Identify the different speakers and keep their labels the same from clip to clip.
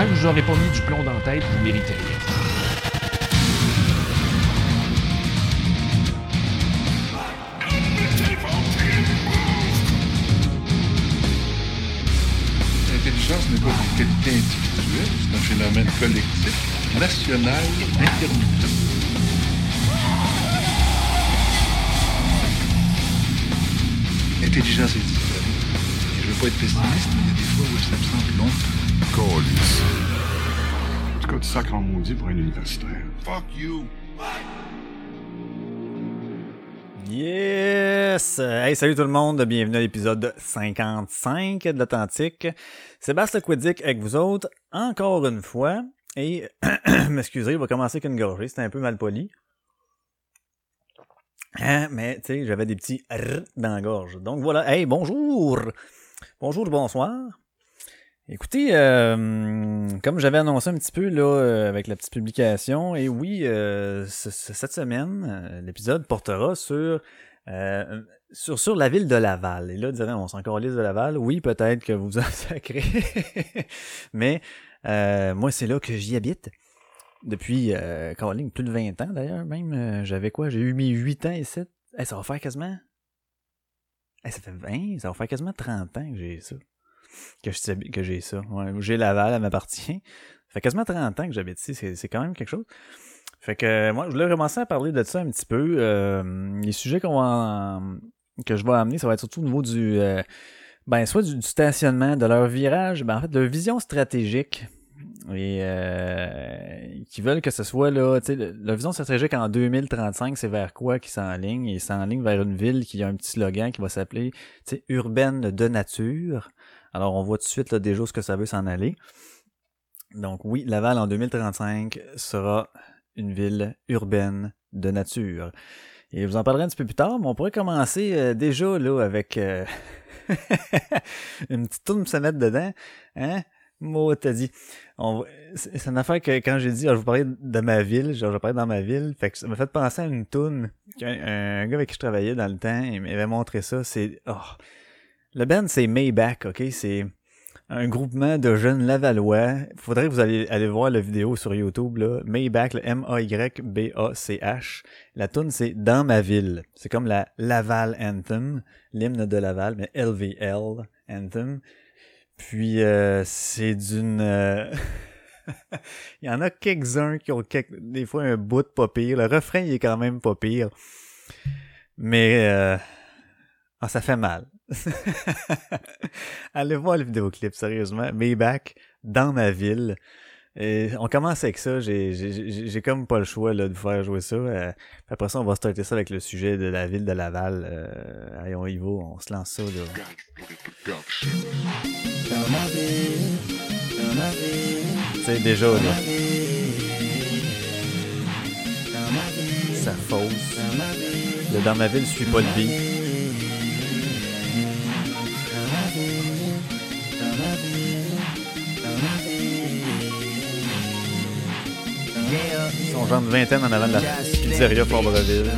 Speaker 1: Tant je vous aurais pas mis du plomb dans la tête, vous méritez.
Speaker 2: L'intelligence n'est pas une qualité individuelle, c'est un phénomène collectif, national, intermittent. L'intelligence est différente. Je veux pas être pessimiste, mais il y a des fois où elle s'absente longtemps.
Speaker 3: En tout cas, en maudit pour un universitaire.
Speaker 2: Fuck you!
Speaker 4: Yes! Hey, salut tout le monde, bienvenue à l'épisode 55 de l'Authentique. Sébastien Quidic avec vous autres, encore une fois. Et, m'excusez, il va commencer avec une gorgée, c'était un peu mal poli. Hein, mais, tu sais, j'avais des petits R dans la gorge. Donc voilà, hey, bonjour! Bonjour, bonsoir. Écoutez, euh, comme j'avais annoncé un petit peu là euh, avec la petite publication, et oui, euh, ce- ce- cette semaine, euh, l'épisode portera sur, euh, sur sur la ville de Laval. Et là, direz, on s'en liste de Laval. Oui, peut-être que vous en sacrez, mais euh, moi, c'est là que j'y habite depuis euh, Caroline, plus de 20 ans d'ailleurs. Même, euh, j'avais quoi? J'ai eu mes 8 ans ici. Hey, ça va faire quasiment. Hey, ça fait 20, ça va faire quasiment 30 ans que j'ai ça que j'ai ça. Ouais, j'ai Laval, elle m'appartient. Ça fait quasiment 30 ans que j'habite ici, c'est, c'est quand même quelque chose. Fait que euh, moi, je voulais commencer à parler de ça un petit peu. Euh, les sujets qu'on va que je vais amener, ça va être surtout au niveau du euh, ben soit du, stationnement, de leur virage, ben en fait de leur vision stratégique. Et euh, qui veulent que ce soit là, tu sais, leur vision stratégique en 2035, c'est vers quoi qui s'enligne? Et s'enligne vers une ville qui a un petit slogan qui va s'appeler, tu sais, urbaine de nature. Alors, on voit tout de suite là, déjà ce que ça veut s'en aller. Donc oui, Laval en 2035 sera une ville urbaine de nature. Et je vous en parlerai un petit peu plus tard, mais on pourrait commencer euh, déjà là avec euh, une petite tourne se mettre dedans. Hein? Moi, t'as dit. On c'est une affaire que quand j'ai dit, ah, je vous parlais de ma ville, genre je parlais dans ma ville, fait que ça m'a fait penser à une toune qu'un un gars avec qui je travaillais dans le temps, il m'avait montré ça. C'est oh, le band, c'est Maybach, ok? C'est un groupement de jeunes Lavallois. Faudrait que vous allez aller voir la vidéo sur YouTube, là. Maybach, le M-A-Y-B-A-C-H. La tune c'est Dans ma ville. C'est comme la Laval Anthem, l'hymne de Laval, mais LVL Anthem. Puis, euh, c'est d'une... euh, il y en a quelques-uns qui ont des fois un bout de pas pire. Le refrain, il est quand même pas pire. Mais... euh, ah, ça fait mal. Allez voir le vidéoclip, sérieusement. Maybach, dans ma ville. On commence avec ça. J'ai, comme pas le choix là, de vous faire jouer ça. Euh, après ça, on va starter ça avec le sujet de la ville de Laval. Euh, allez, on y va, on se lance ça. Là. Sais, déjà, là. Ça fausse. Le dans ma ville suit pas le beat. Ils sont genre une vingtaine en avant de la pizzeria Fort-Breuville.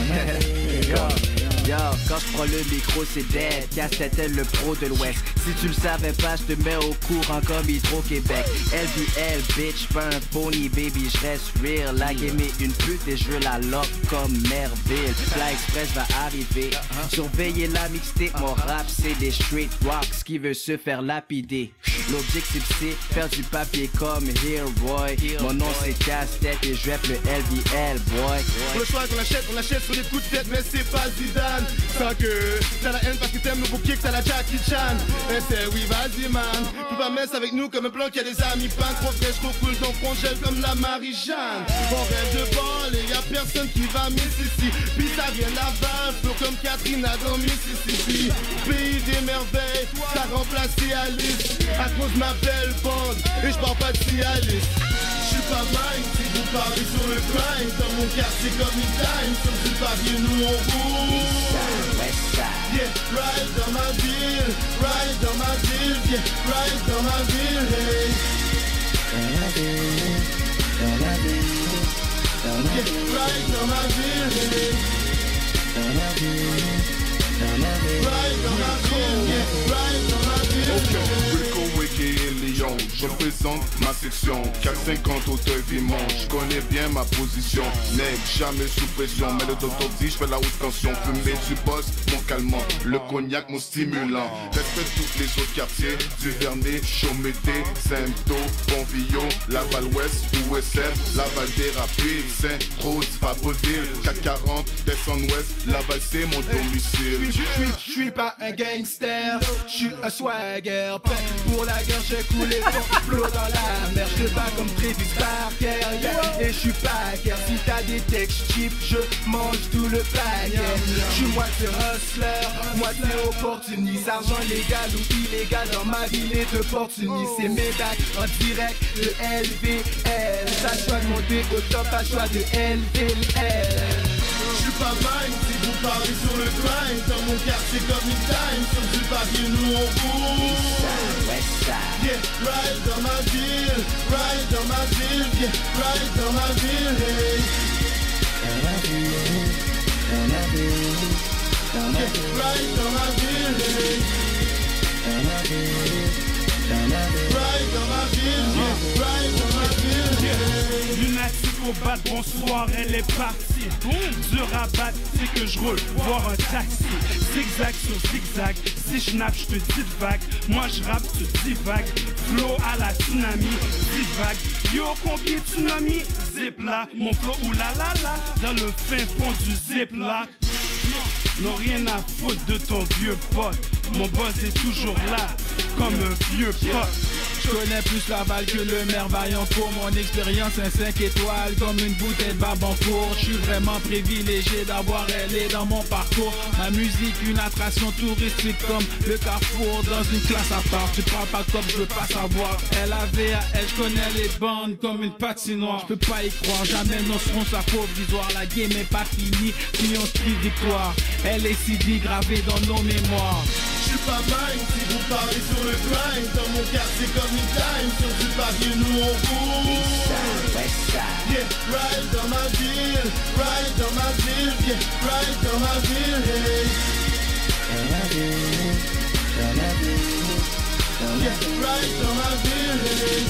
Speaker 5: Quand je prends le micro, c'est dead. Casse-tête le pro de l'Ouest. Si tu le savais pas, je te mets au courant comme Hydro-Québec. LBL, bitch, pas un pony, baby, je reste real. La game est une pute et je veux la lock comme Merville. La Express va arriver. Surveiller la mixtape, mon rap, c'est des street rocks qui veut se faire lapider? L'objectif, c'est faire du papier comme Hillroy. Mon nom, c'est Casse-tête et je le LBL, boy.
Speaker 6: Pour le choix qu'on achète, on achète sur des coups de tête, mais c'est pas Zidane. Sans que t'as la haine parce que t'aimes le beau kick, t'as la Jackie Chan. Et c'est oui, vas-y, man. Tu vas mettre avec nous comme un plan qui a des amis pas trop fraîche, trop cool, donc on gèle comme la Marie-Jeanne. On rêve de bol et y a personne qui va Mississippi. Puis ça vient Laval, peu comme Catherine a dans Mississippi. Pays des merveilles, t'as remplacé Alice. À cause ma belle bande, et je parle pas de Cialis. Suis pas si vous parlez sur le crime Dans mon quartier comme une time Sur du nous on roule Yeah, ride dans ma ville Ride dans ma ville Yeah, ride dans ma ville Hey. Yeah, ride dans ma ville Hey. Dans ma ville Yeah, ride dans ma ville
Speaker 3: Rico, Ricky, and Leon
Speaker 6: Je représente ma section. 450 Auteuil Vimont Je connais bien ma position. Nègre, jamais sous pression Mais le docteur dit je fais la haute tension. Fumer du boss, mon calmant Le cognac, mon stimulant. Respecte tous les autres quartiers Duvernay, Chaumété, Saint-Do, Bonvillon Laval-Ouest, USF Laval des Rapides, Saint-Rose, Fabreville 440, Descend-Ouest Laval c'est mon domicile.
Speaker 7: Je suis pas un gangster, je suis un swagger. Pour la guerre, j'ai coulé flot dans la mer. Je bats comme Travis Barker, yeah. et je suis pas guerre. Si t'as des textes cheap, je mange tout le paquet. Je suis moitié hustler, moitié opportuniste. Argent légal ou illégal dans ma ville est opportuniste. C'est médaille en direct de LVL. T'as choix de monter au top, t'as choix de LVL.
Speaker 6: Je suis pas mine si vous parlez sur le grind Dans mon quartier comme une time Sur du papier nous on roule Yeah, ride dans ma ville Ride dans ma ville Yeah, ride dans ma ville hey. Yeah, ride dans ma ville hey. Ride dans
Speaker 8: Bonsoir, elle est partie. Dur battre, c'est que je roule, voir un taxi. Zigzag sur zigzag, si je nappe, je te dis vague. Moi je rappe, tu divague. Flow à la tsunami, divague. Yo, combien tsunami? Zip là, mon flow oulala la dans le fin fond du zip là. N'ont rien à foutre de ton vieux pote. Mon boss est toujours là, comme un vieux pote.
Speaker 7: Je connais plus Laval que le maire Vaillancourt Mon expérience un 5 étoiles comme une bouteille de Babancourt Je suis vraiment privilégié d'avoir elle dans mon parcours. Ma musique une attraction touristique comme le carrefour. Dans une classe à part, tu parles pas comme je veux pas savoir. Elle avait elle, je connais les bandes comme une patinoire. Je peux pas y croire, jamais nos serons sa provisoire La game est pas finie, si on crie victoire. Elle est CD gravée dans nos mémoires
Speaker 6: suis pas si vous parlez sur le grind Dans mon quartier comme une time Sur du papier nous on roule Yeah, ride dans ma ville Ride dans ma ville. Yeah, ride dans ma ville hey. Yeah, ride dans ma ville hey.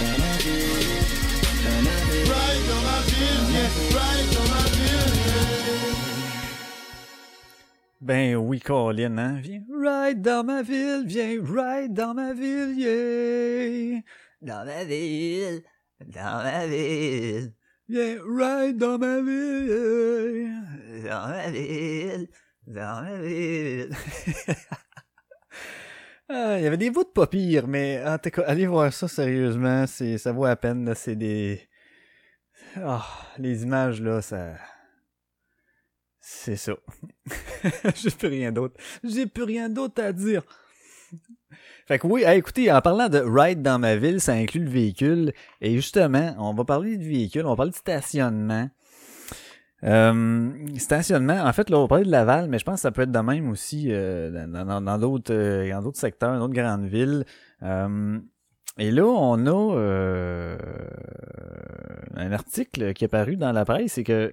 Speaker 6: Dans ma ville Yeah, ride dans ma ville
Speaker 4: Ben oui, Colin, hein? Viens ride dans ma ville, viens ride dans ma ville, yeah! Dans ma ville, dans ma ville. Viens ride dans ma ville, yeah. Dans ma ville, dans ma ville. Ah, il y avait des bouts de pas mais en tout cas, allez voir ça sérieusement, c'est ça vaut la peine, c'est des... Ah, les images, là, ça... C'est ça. J'ai plus rien d'autre. J'ai plus rien d'autre à dire. Fait que oui, écoutez, en parlant de ride dans ma ville, ça inclut le véhicule. Et justement, on va parler du véhicule, on va parler de stationnement. Euh, stationnement, en fait, là, on va parler de Laval, mais je pense que ça peut être de même aussi euh, dans d'autres euh, dans d'autres secteurs, dans d'autres grandes villes. Euh, et là, on a euh, un article qui est paru dans la presse, c'est que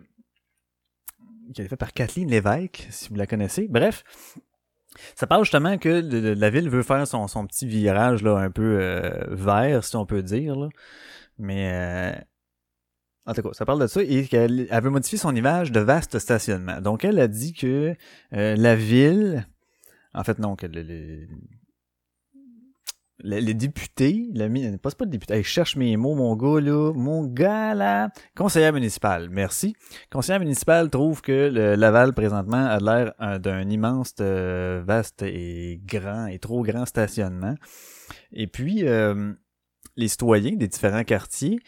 Speaker 4: qui a été fait par Kathleen Lévesque, si vous la connaissez. Bref, ça parle justement que la ville veut faire son, son petit virage là, un peu euh, vert, si on peut dire. Là. Mais euh, en tout cas, ça parle de ça et qu'elle elle veut modifier son image de vaste stationnement. Donc, elle a dit que euh, la ville, en fait non, que le- le- le- les députés, le, pas, pas le député, hey, je cherche mes mots, mon gars là, mon gars là, conseillère municipale, merci. Conseillère municipale trouve que le Laval présentement a l'air euh, d'un immense, euh, vaste et grand et trop grand stationnement. Et puis, euh, les citoyens des différents quartiers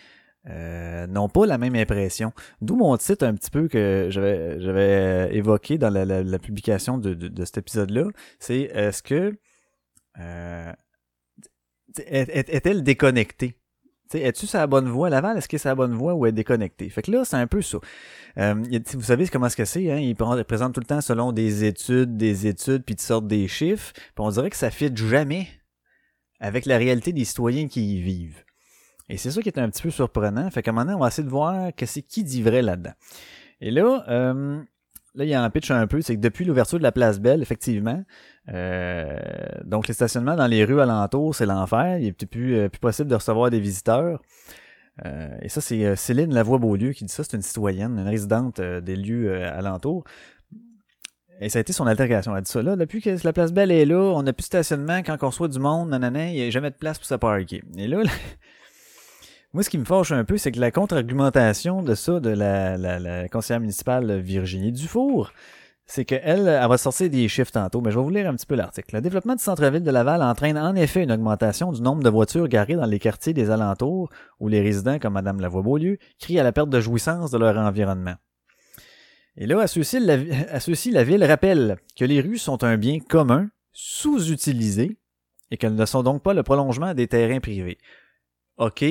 Speaker 4: n'ont pas la même impression. D'où mon titre un petit peu que j'avais évoqué dans la, publication de, cet épisode-là. C'est est-ce que est-elle déconnectée? Es-tu la bonne voie? Laval? Est-ce que c'est la bonne voie ou est déconnectée? Fait que là, c'est un peu ça. Euh, vous savez comment est-ce que c'est, hein? Ils pré- présentent tout le temps selon des études, des études, puis ils te sortent des chiffres. Puis on dirait que ça fit jamais avec la réalité des citoyens qui y vivent. Et c'est ça qui est un petit peu surprenant. Fait qu'à un moment donné, on va essayer de voir que c'est qui dit vrai là-dedans. Et là, euh, là, il y a un pitch un peu, c'est que depuis l'ouverture de la place Belle, effectivement, euh, donc, les stationnements dans les rues alentours, c'est l'enfer. Il est plus, euh, possible de recevoir des visiteurs. Euh, et ça, c'est Céline Lavoie-Beaulieu qui dit ça. C'est une citoyenne, une résidente des lieux alentours. Et ça a été son altercation. Elle dit ça là. Depuis que la place Belle est là, on n'a plus de stationnement. Quand on reçoit du monde, nanana, il n'y a jamais de place pour se parker. Et là, là, moi, ce qui me fâche un peu, c'est que la contre-argumentation de ça, de la, la, la conseillère municipale Virginie Dufour, c'est qu'elle, elle va sortir des chiffres tantôt, mais je vais vous lire un petit peu l'article. Le développement du centre-ville de Laval entraîne en effet une augmentation du nombre de voitures garées dans les quartiers des alentours où les résidents, comme Madame Lavoie-Beaulieu, crient à la perte de jouissance de leur environnement. Et là, à ceci, la, à ceci, la ville rappelle que les rues sont un bien commun, sous-utilisé, et qu'elles ne sont donc pas le prolongement des terrains privés. OK,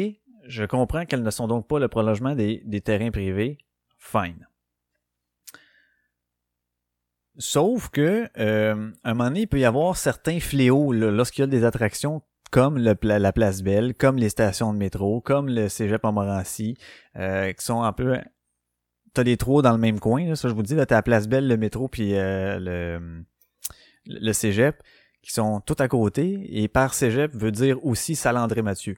Speaker 4: je comprends qu'elles ne sont donc pas le prolongement des, des terrains privés. Fine. Sauf que, euh, à un moment donné, il peut y avoir certains fléaux lorsqu'il y a des attractions comme la Place Belle, comme les stations de métro, comme le Cégep Montmorency, euh, qui sont un peu... T'as les trois dans le même coin, là, ça je vous dis, là, t'as la Place Belle, le métro, puis euh, le, le Cégep, qui sont tout à côté, et par Cégep veut dire aussi Salandré-Mathieu,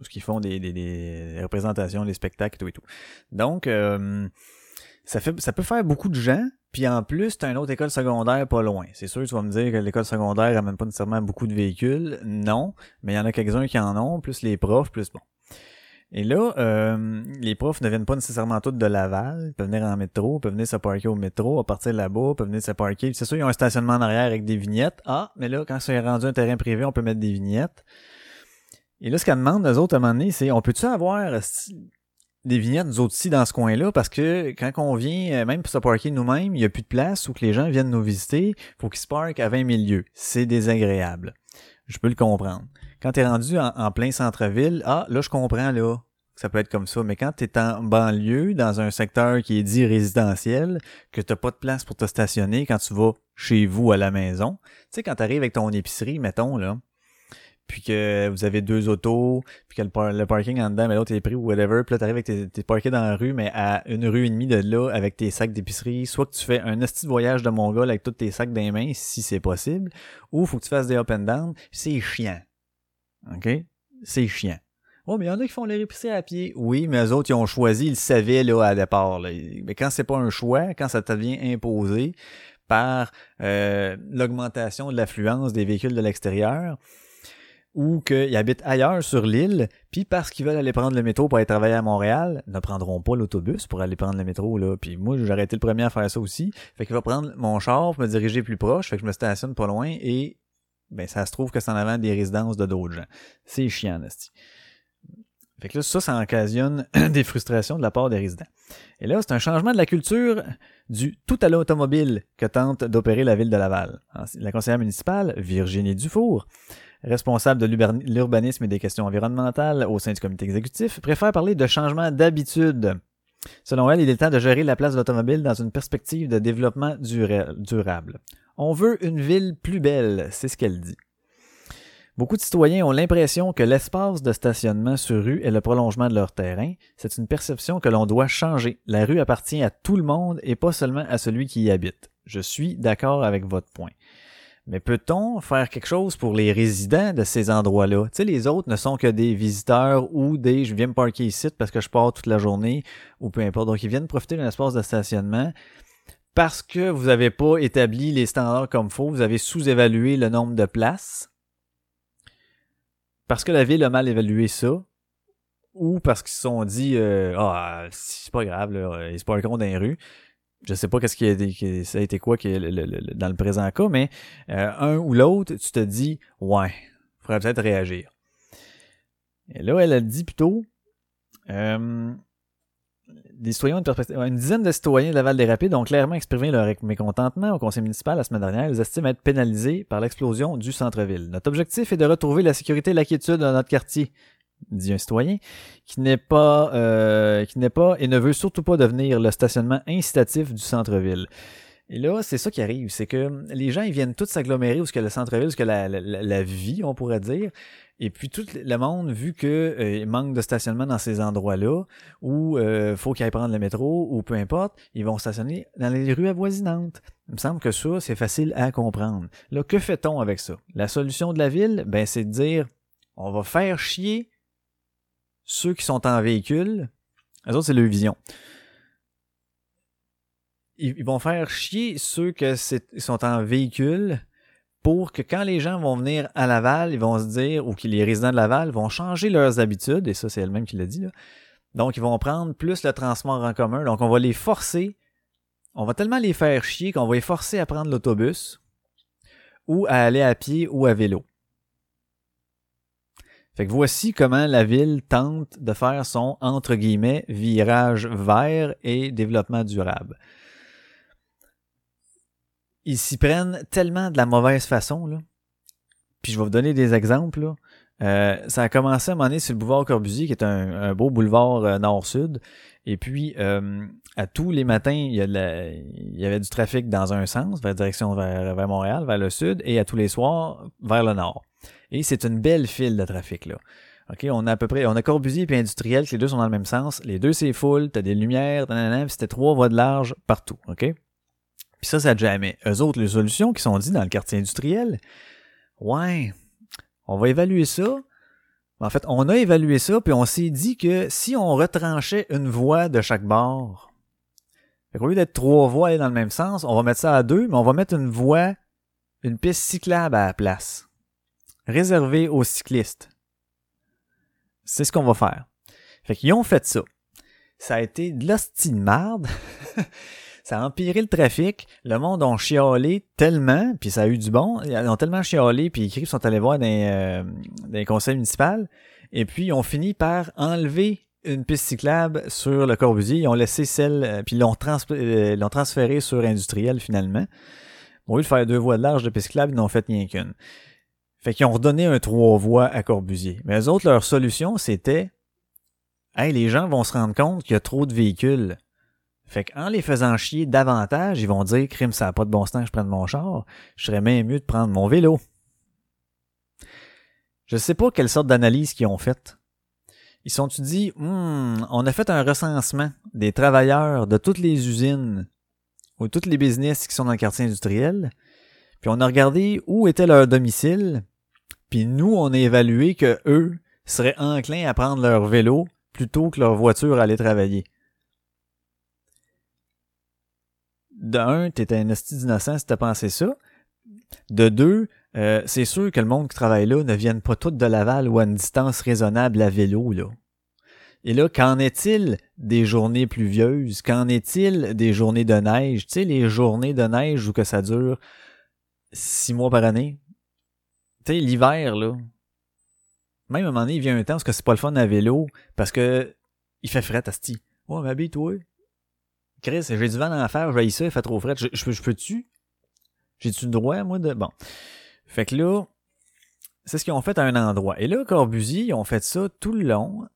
Speaker 4: parce qu'ils font des, des, des, représentations, des spectacles et tout et tout. Donc, euh, ça, fait, ça peut faire beaucoup de gens, puis en plus, t'as une autre école secondaire pas loin. C'est sûr, tu vas me dire que l'école secondaire amène pas nécessairement beaucoup de véhicules. Non, mais il y en a quelques-uns qui en ont, plus les profs, plus bon. Et là, euh, les profs ne viennent pas nécessairement tous de Laval. Ils peuvent venir en métro, ils peuvent venir se parker au métro, à partir de là-bas, ils peuvent venir se parker. C'est sûr, ils ont un stationnement en arrière avec des vignettes. Ah, mais là, quand c'est rendu un terrain privé, on peut mettre des vignettes. Et là, ce qu'elles demandent, les autres, à un moment donné, c'est on peut-tu avoir des vignettes, nous autres ici, dans ce coin-là, parce que quand on vient, même pour se parker nous-mêmes, il n'y a plus de place où que les gens viennent nous visiter, faut qu'ils se parquent à 20 000 lieux. C'est désagréable. Je peux le comprendre. Quand t'es rendu en, plein centre-ville, ah, là, je comprends, là, que ça peut être comme ça. Mais quand t'es en banlieue, dans un secteur qui est dit résidentiel, que t'as pas de place pour te stationner quand tu vas chez vous à la maison, tu sais, quand t'arrives avec ton épicerie, mettons, là, puis que vous avez deux autos, puis que le, par le parking en dedans, mais l'autre est pris ou whatever, puis là t'arrives avec tes, t'es parké dans la rue, mais à une rue et demie de là, avec tes sacs d'épicerie, soit que tu fais un petit voyage de Mongol avec tous tes sacs dans les mains, si c'est possible, ou faut que tu fasses des up and down, c'est chiant. OK? C'est chiant. Oh, mais il y en a qui font les épicerie à pied. Oui, mais eux autres, ils ont choisi, ils le savaient là à départ. Là. Mais quand c'est pas un choix, quand ça te devient imposé par euh, l'augmentation de l'affluence des véhicules de l'extérieur, ou qu'ils habitent ailleurs sur l'île, puis parce qu'ils veulent aller prendre le métro pour aller travailler à Montréal, ne prendront pas l'autobus pour aller prendre le métro, là. Puis moi, j'aurais été le premier à faire ça aussi. Fait qu'il va prendre mon char pour me diriger plus proche, fait que je me stationne pas loin et ben ça se trouve que c'est en avant des résidences de d'autres gens. C'est chiant, Nasty. Fait que là, ça, ça occasionne des frustrations de la part des résidents. Et là, c'est un changement de la culture du tout à l'automobile que tente d'opérer la ville de Laval. La conseillère municipale, Virginie Dufour, responsable de l'urbanisme et des questions environnementales au sein du comité exécutif, préfère parler de changement d'habitude. Selon elle, il est temps de gérer la place de l'automobile dans une perspective de développement durable. On veut une ville plus belle, c'est ce qu'elle dit. Beaucoup de citoyens ont l'impression que l'espace de stationnement sur rue est le prolongement de leur terrain. C'est une perception que l'on doit changer. La rue appartient à tout le monde et pas seulement à celui qui y habite. Je suis d'accord avec votre point. Mais peut-on faire quelque chose pour les résidents de ces endroits-là? Tu sais, les autres ne sont que des visiteurs ou des je viens me parker ici parce que je pars toute la journée ou peu importe. Donc, ils viennent profiter d'un espace de stationnement parce que vous n'avez pas établi les standards comme faut, vous avez sous-évalué le nombre de places parce que la ville a mal évalué ça, ou parce qu'ils se sont dit euh, ah c'est pas grave ils se parkeront dans les rues. Je sais pas qu'est-ce qui a été, ça a été quoi dans le présent cas, mais euh, un ou l'autre, tu te dis ouais, faudrait peut-être réagir. Et là, elle a dit plutôt euh, des citoyens, une dizaine de citoyens de Laval des Rapides ont clairement exprimé leur mécontentement au conseil municipal la semaine dernière. Ils estiment être pénalisés par l'explosion du centre-ville. Notre objectif est de retrouver la sécurité et la quiétude dans notre quartier, dit un citoyen, qui n'est pas, euh, qui n'est pas et ne veut surtout pas devenir le stationnement incitatif du centre-ville. Et là, c'est ça qui arrive, c'est que les gens, ils viennent tous s'agglomérer où ce que le centre-ville, où ce que la, la, vie, on pourrait dire. Et puis tout le monde, vu que euh, il manque de stationnement dans ces endroits-là, ou euh, faut qu'ils aillent prendre le métro, ou peu importe, ils vont stationner dans les rues avoisinantes. Il me semble que ça, c'est facile à comprendre. Là, que fait-on avec ça? La solution de la ville, ben, c'est de dire, on va faire chier ceux qui sont en véhicule. Les autres, c'est leur vision ils vont faire chier ceux qui sont en véhicule pour que quand les gens vont venir à Laval, ils vont se dire, ou que les résidents de Laval vont changer leurs habitudes, et ça c'est elle-même qui l'a dit, là. donc ils vont prendre plus le transport en commun, donc on va les forcer, on va tellement les faire chier qu'on va les forcer à prendre l'autobus, ou à aller à pied ou à vélo. Fait que voici comment la ville tente de faire son, entre guillemets, virage vert et développement durable ils s'y prennent tellement de la mauvaise façon, là. Puis je vais vous donner des exemples, là. Euh, ça a commencé à un moment donné sur le boulevard Corbusier, qui est un, beau boulevard euh, nord-sud. Et puis, euh, à tous les matins, il y, il y, avait du trafic dans un sens, vers direction vers, vers, Montréal, vers le sud, et à tous les soirs, vers le nord. Et c'est une belle file de trafic, là. OK, on a à peu près, on a Corbusier et Industriel, les deux sont dans le même sens. Les deux, c'est full, t'as des lumières, puis c'était trois voies de large partout, OK? Puis ça, ça jamais. Eux autres, les solutions qui sont dites dans le quartier industriel, ouais, on va évaluer ça. En fait, on a évalué ça, puis on s'est dit que si on retranchait une voie de chaque bord, au lieu d'être trois voies dans le même sens, on va mettre ça à deux, mais on va mettre une voie, une piste cyclable à la place, réservée aux cyclistes. C'est ce qu'on va faire. Fait qu'ils ont fait ça. Ça a été de l'hostie de marde. ça a empiré le trafic. Le monde a chialé tellement, puis ça a eu du bon. Ils ont tellement chialé, puis ils sont allés voir dans, euh, conseils municipaux. Et puis, ils ont fini par enlever une piste cyclable sur le Corbusier. Ils ont laissé celle, euh, puis ils l'ont, euh, l'ont transféré sur industriel finalement. Au lieu de faire deux voies de large de piste cyclable, ils n'ont fait rien qu'une. Fait qu'ils ont redonné un trois voies à Corbusier. Mais eux autres, leur solution, c'était Hey, les gens vont se rendre compte qu'il y a trop de véhicules. Fait qu'en les faisant chier davantage, ils vont dire crime, ça n'a pas de bon sens que je prenne mon char. Je serais même mieux de prendre mon vélo. Je sais pas quelle sorte d'analyse qu'ils ont faite. Ils sont-tu dit, hmm, on a fait un recensement des travailleurs de toutes les usines ou toutes les business qui sont dans le quartier industriel, puis on a regardé où était leur domicile, puis nous, on a évalué que eux seraient enclins à prendre leur vélo plutôt que leur voiture à aller travailler. De un, t'es un esti d'innocent si t'as pensé ça. De deux, euh, c'est sûr que le monde qui travaille là ne vienne pas tout de Laval ou à une distance raisonnable à vélo, là. Et là, qu'en est-il des journées pluvieuses? Qu'en est-il des journées de neige? Tu sais, les journées de neige où que ça dure six mois par année? Tu sais, l'hiver, là. Même à un moment donné, il vient un temps parce que c'est pas le fun à vélo parce que il fait fret, asti. Ouais, mais habille-toi. Chris, j'ai du vent en faire, j'ai ça, il fait trop frais. Je, peux-tu? J'ai-tu le droit, moi, de. Bon. Fait que là, c'est ce qu'ils ont fait à un endroit. Et là, Corbusier, ils ont fait ça tout le long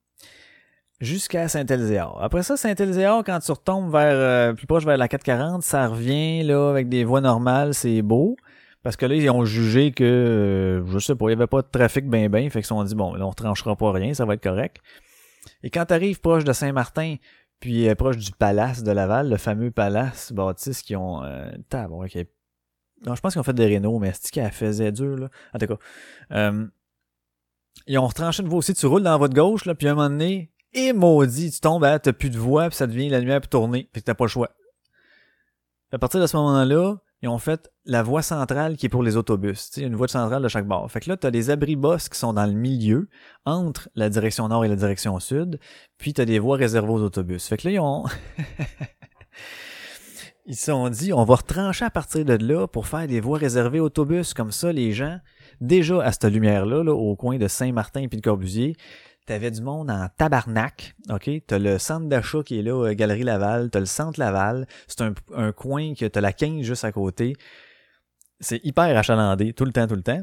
Speaker 4: jusqu'à Saint-Élézéard. Après ça, Saint-Élézéard, quand tu retombes vers euh, plus proche vers la 440, ça revient là avec des voies normales, c'est beau. Parce que là, ils ont jugé que, euh, je sais pas, il y avait pas de trafic ben ben, fait qu'ils se sont dit, bon, là, on tranchera pas rien, ça va être correct. Et quand tu arrives proche de Saint-Martin, puis euh, proche du palace de Laval, le fameux palace bâtisse qui ont. Euh, Non, je pense qu'ils ont fait des rénaux, mais c'est qu'elle faisait dur, là? En tout cas. Euh, ils ont retranché une voie aussi, tu roules dans votre gauche, là, puis à un moment donné, et maudit, tu tombes, t'as plus de voix, puis ça devient la lumière pour tourner, puis t'as pas le choix. À partir de ce moment-là, ils ont fait la voie centrale qui est pour les autobus, tu sais, une voie centrale de chaque bord. Fait que là, tu as des abris bosses qui sont dans le milieu, entre la direction nord et la direction sud, puis tu as des voies réservées aux autobus. Fait que là, ils ont... ils se sont dit, on va retrancher à partir de là pour faire des voies réservées autobus. Comme ça, les gens, déjà à cette lumière-là, là, au coin de Saint-Martin et de Corbusier, T'avais du monde en tabarnak, ok? T'as le centre d'achat qui est là, euh, Galerie Laval, t'as le centre Laval, c'est un, coin que t'as la 15 juste à côté. C'est hyper achalandé, tout le temps, tout le temps.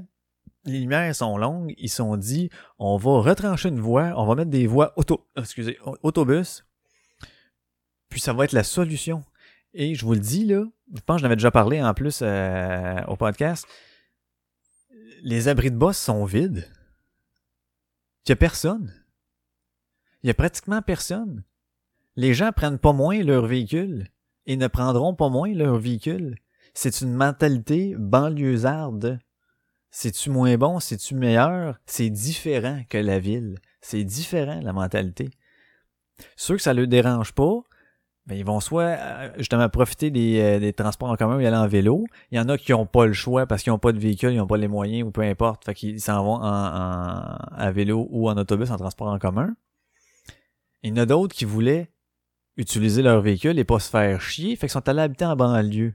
Speaker 4: Les lumières sont longues, ils sont dit, on va retrancher une voie, on va mettre des voies auto, excusez, autobus, puis ça va être la solution. Et je vous le dis, là, je pense que j'en avais déjà parlé en plus euh, au podcast. Les abris de boss sont vides. Il n'y a personne. Il n'y a pratiquement personne. Les gens prennent pas moins leur véhicule et ne prendront pas moins leur véhicule. C'est une mentalité banlieusarde. C'est-tu moins bon? C'est-tu meilleur? C'est différent que la ville. C'est différent, la mentalité. Ceux que ça ne leur dérange pas, ben, ils vont soit euh, justement profiter des, euh, des, transports en commun et aller en vélo. Il y en a qui n'ont pas le choix parce qu'ils n'ont pas de véhicule, ils n'ont pas les moyens ou peu importe. Fait qu'ils s'en vont en, vélo ou en autobus, en transport en commun. Il y en a d'autres qui voulaient utiliser leur véhicule et pas se faire chier, fait qu'ils sont allés habiter en banlieue.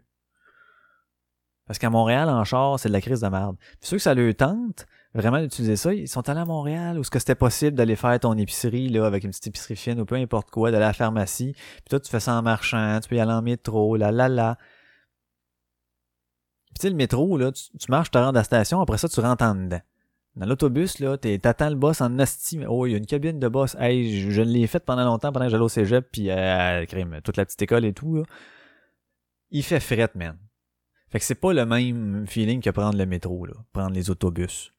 Speaker 4: Parce qu'à Montréal, en char, c'est de la crise de merde. Puis ceux que ça leur tente, vraiment d'utiliser ça, ils sont allés à Montréal où ce que c'était possible d'aller faire ton épicerie là avec une petite épicerie fine ou peu importe quoi, d'aller à la pharmacie. Puis toi tu fais ça en marchant, tu peux y aller en métro, la la la. Puis tu sais le métro là, tu, marches, tu rentres à la station, après ça tu rentres en dedans. Dans l'autobus, là, t'attends le boss en asti. Oh, il y a une cabine de boss. Hey, je, l'ai faite pendant longtemps, pendant que j'allais au cégep, puis euh, crime, toute la petite école et tout. Là. Il fait fret, man. Fait que c'est pas le même feeling que prendre le métro, là, prendre les autobus.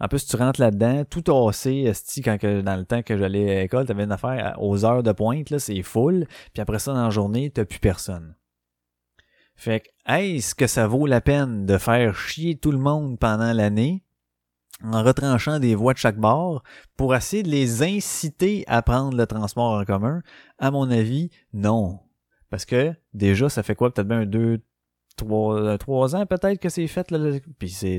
Speaker 4: En plus, tu rentres là-dedans, tout tassé, quand que, dans le temps que j'allais à l'école, t'avais une affaire aux heures de pointe, là, c'est full, puis après ça, dans la journée, t'as plus personne. Fait que, est-ce que ça vaut la peine de faire chier tout le monde pendant l'année en retranchant des voies de chaque bord pour essayer de les inciter à prendre le transport en commun? À mon avis, non. Parce que déjà, ça fait quoi? Peut-être bien deux, trois, trois ans peut-être que c'est fait. Là, puis c'est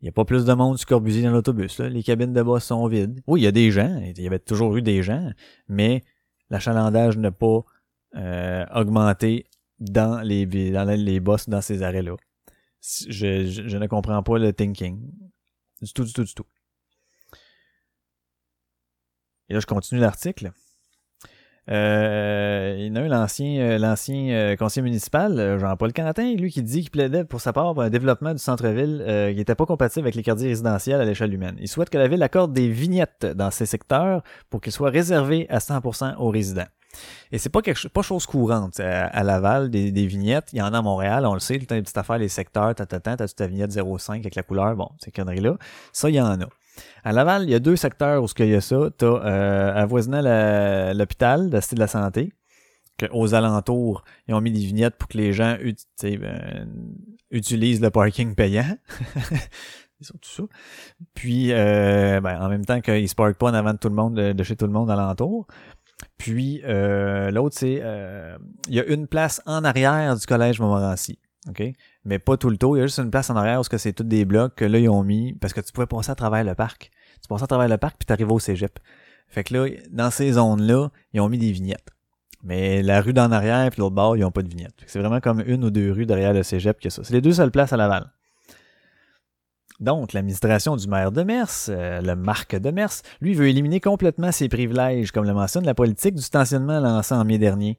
Speaker 4: il n'y a pas plus de monde du Corbusier dans l'autobus. Les cabines de boss sont vides. Oui, il y a des gens. Il y avait toujours eu des gens. Mais l'achalandage n'a pas euh, augmenté dans les, dans les boss dans ces arrêts-là. Je, je, ne comprends pas le thinking. Du tout, du tout, du tout. Et là, je continue l'article. Euh, il y en a un, l'ancien, euh, l'ancien euh, conseiller municipal, Jean-Paul Canatin, lui qui dit qu'il plaidait pour sa part pour un développement du centre-ville qui n'était pas compatible avec les quartiers résidentiels à l'échelle humaine. Il souhaite que la ville accorde des vignettes dans ces secteurs pour qu'ils soient réservés à 100% aux résidents. Et c'est pas quelque chose, pas chose courante à, Laval des, vignettes. Il y en a à Montréal, on le sait, t'as une petite affaire, les secteurs, t'as t'as ta vignette 05 avec la couleur, bon, ces conneries-là. Ça, il y en a. À Laval, il y a deux secteurs où il y a ça. Tu as euh, avoisinant l'hôpital, la Cité de la Santé, aux alentours, ils ont mis des vignettes pour que les gens ben, utilisent le parking payant. Ils sont tout ça. Puis, euh, ben, en même temps qu'ils se parkent pas en avant de tout le monde, de, chez tout le monde alentour. Puis, euh, l'autre, c'est, euh, il y a une place en arrière du collège Montmorency. OK? Mais pas tout le tour. Il y a juste une place en arrière où c'est tous des blocs que là, ils ont mis parce que tu pouvais passer à travers le parc. Tu passes à travers le parc puis t'arrives au cégep. Fait que là, dans ces zones-là, ils ont mis des vignettes. Mais la rue d'en arrière puis l'autre bord, ils ont pas de vignettes. C'est vraiment comme une ou deux rues derrière le cégep que ça. C'est les deux seules places à Laval. Donc, l'administration du maire de Mers, euh, le Marc de Mers, lui veut éliminer complètement ses privilèges, comme le mentionne la politique du stationnement lancée en mai dernier.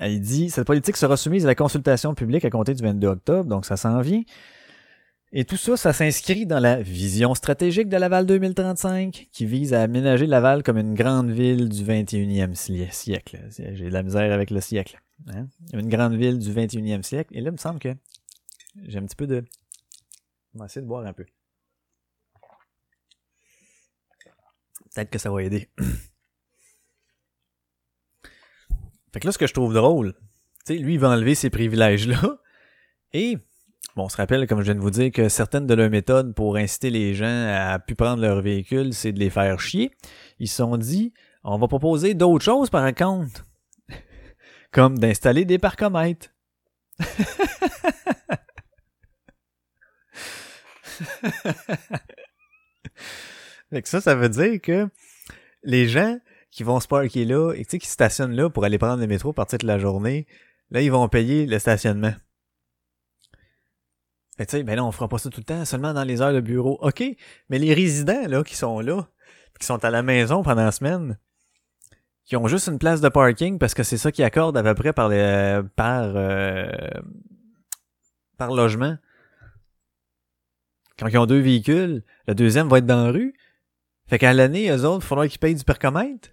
Speaker 4: Il dit cette politique sera soumise à la consultation publique à compter du 22 octobre, donc ça s'en vient. Et tout ça, ça s'inscrit dans la vision stratégique de Laval 2035, qui vise à aménager Laval comme une grande ville du 21e siècle. J'ai de la misère avec le siècle. Hein? Une grande ville du 21e siècle. Et là, il me semble que j'ai un petit peu de... On va essayer de boire un peu. Peut-être que ça va aider. Fait que là, ce que je trouve drôle, tu sais, lui, il va enlever ces privilèges-là. Et, bon, on se rappelle, comme je viens de vous dire, que certaines de leurs méthodes pour inciter les gens à plus prendre leur véhicule, c'est de les faire chier. Ils se sont dit, on va proposer d'autres choses, par contre. Comme d'installer des parcomètres. fait que ça, ça veut dire que les gens qui vont se parker là et tu sais, qui stationnent là pour aller prendre le métro partir de la journée, là, ils vont payer le stationnement. tu sais, ben là, on fera pas ça tout le temps, seulement dans les heures de bureau. OK, mais les résidents, là, qui sont là, qui sont à la maison pendant la semaine, qui ont juste une place de parking parce que c'est ça qu'ils accordent à peu près par les, par, euh, par logement. Quand ils ont deux véhicules, le deuxième va être dans la rue. Fait qu'à l'année, eux autres, il faudra qu'ils payent du percomètre.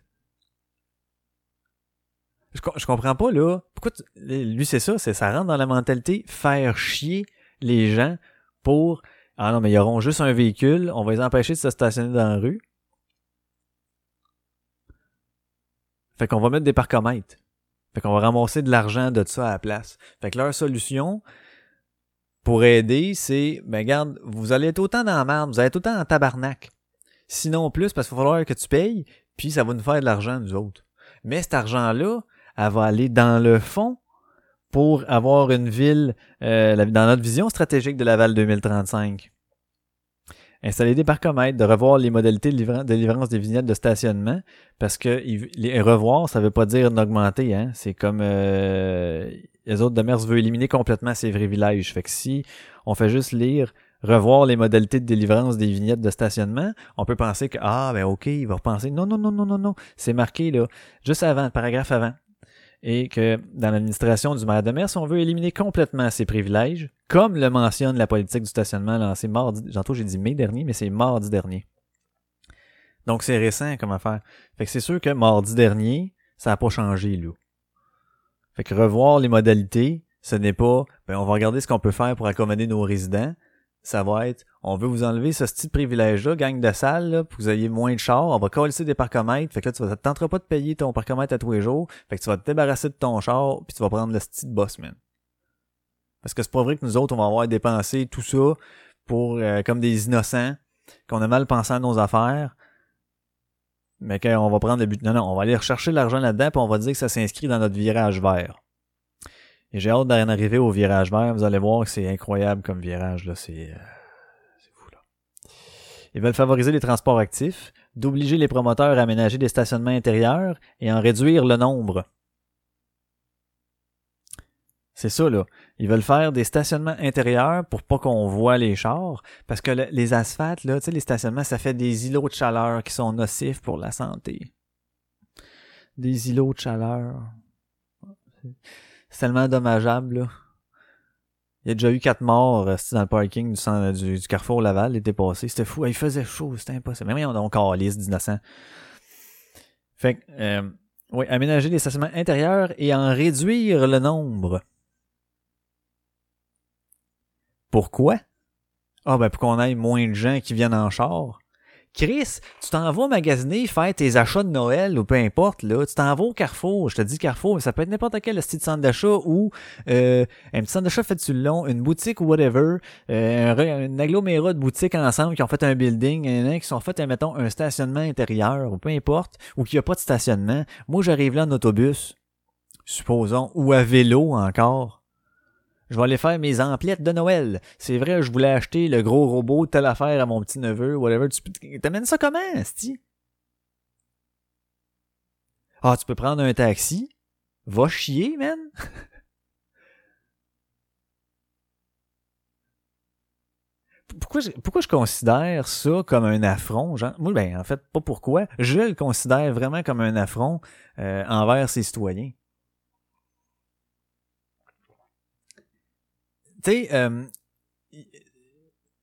Speaker 4: Je, je comprends pas, là. Pourquoi tu- lui, c'est ça, c'est ça rentre dans la mentalité faire chier les gens pour Ah non, mais ils auront juste un véhicule, on va les empêcher de se stationner dans la rue. Fait qu'on va mettre des parcomètres. Fait qu'on va ramasser de l'argent de ça à la place. Fait que leur solution pour aider, c'est ben regarde, vous allez être autant dans la merde, vous allez être autant en tabarnak. Sinon plus, parce qu'il va falloir que tu payes, puis ça va nous faire de l'argent, nous autres. Mais cet argent-là, elle va aller dans le fond pour avoir une ville euh, dans notre vision stratégique de Laval 2035. Installer des parcomètres, de revoir les modalités de, livra- de des vignettes de stationnement, parce que les revoir, ça veut pas dire d'augmenter, hein. C'est comme euh, les autres de Mers veulent éliminer complètement ces privilèges. Fait que si on fait juste lire revoir les modalités de délivrance des vignettes de stationnement, on peut penser que ah ben ok, il va repenser. Non, non, non, non, non, non. C'est marqué là, juste avant, paragraphe avant. Et que dans l'administration du maire de Mers, on veut éliminer complètement ces privilèges, comme le mentionne la politique du stationnement lancée mardi. Tantôt j'ai dit mai dernier, mais c'est mardi dernier. Donc c'est récent comme affaire. Fait que c'est sûr que mardi dernier, ça n'a pas changé, là. Fait que revoir les modalités, ce n'est pas ben on va regarder ce qu'on peut faire pour accommoder nos résidents. Ça va être on veut vous enlever ce petit privilège-là, gang de salle, pour que vous ayez moins de chars, on va coller des parcomètres. Fait que là, tu vas, ça te tentera pas de payer ton parcomètre à tous les jours. Fait que tu vas te débarrasser de ton char, puis tu vas prendre le style boss, man. Parce que c'est pas vrai que nous autres, on va avoir dépensé tout ça pour euh, comme des innocents, qu'on a mal pensé à nos affaires, mais qu'on va prendre le but. Non, non, on va aller rechercher l'argent là-dedans, puis on va dire que ça s'inscrit dans notre virage vert. Et j'ai hâte d'en arriver au virage vert. Vous allez voir que c'est incroyable comme virage, là. C'est, euh. Ils veulent favoriser les transports actifs, d'obliger les promoteurs à aménager des stationnements intérieurs et en réduire le nombre. C'est ça, là. Ils veulent faire des stationnements intérieurs pour pas qu'on voit les chars. Parce que le- les asphaltes, là, tu sais, les stationnements, ça fait des îlots de chaleur qui sont nocifs pour la santé. Des îlots de chaleur. C'est tellement dommageable, là. Il y a déjà eu quatre morts euh, dans le parking du, centre- du, du Carrefour Laval l'été passé. C'était fou. Il faisait chaud, c'était impossible. Mais on a d'innocents. Fait que, euh, oui, aménager les stationnements intérieurs et en réduire le nombre. Pourquoi? Ah ben pour qu'on ait moins de gens qui viennent en char. Chris, tu t'en vas magasiner, faire tes achats de Noël ou peu importe, là. Tu t'en vas au Carrefour. Je te dis Carrefour, mais ça peut être n'importe quel petit centre d'achat ou euh, un petit centre d'achat fait sur le long, une boutique ou whatever, euh, un, un agglomérat de boutiques ensemble qui ont fait un building, a qui sont fait, euh, mettons, un stationnement intérieur ou peu importe, ou qui a pas de stationnement. Moi, j'arrive là en autobus, supposons, ou à vélo encore. Je vais aller faire mes emplettes de Noël. C'est vrai, je voulais acheter le gros robot telle affaire à mon petit neveu, whatever. Tu t'amènes ça comment, esti? Ah, tu peux prendre un taxi? Va chier, man! Pourquoi je, pourquoi je considère ça comme un affront? Genre, moi, ben, en fait, pas pourquoi. Je le considère vraiment comme un affront euh, envers ses citoyens. Tu sais, euh,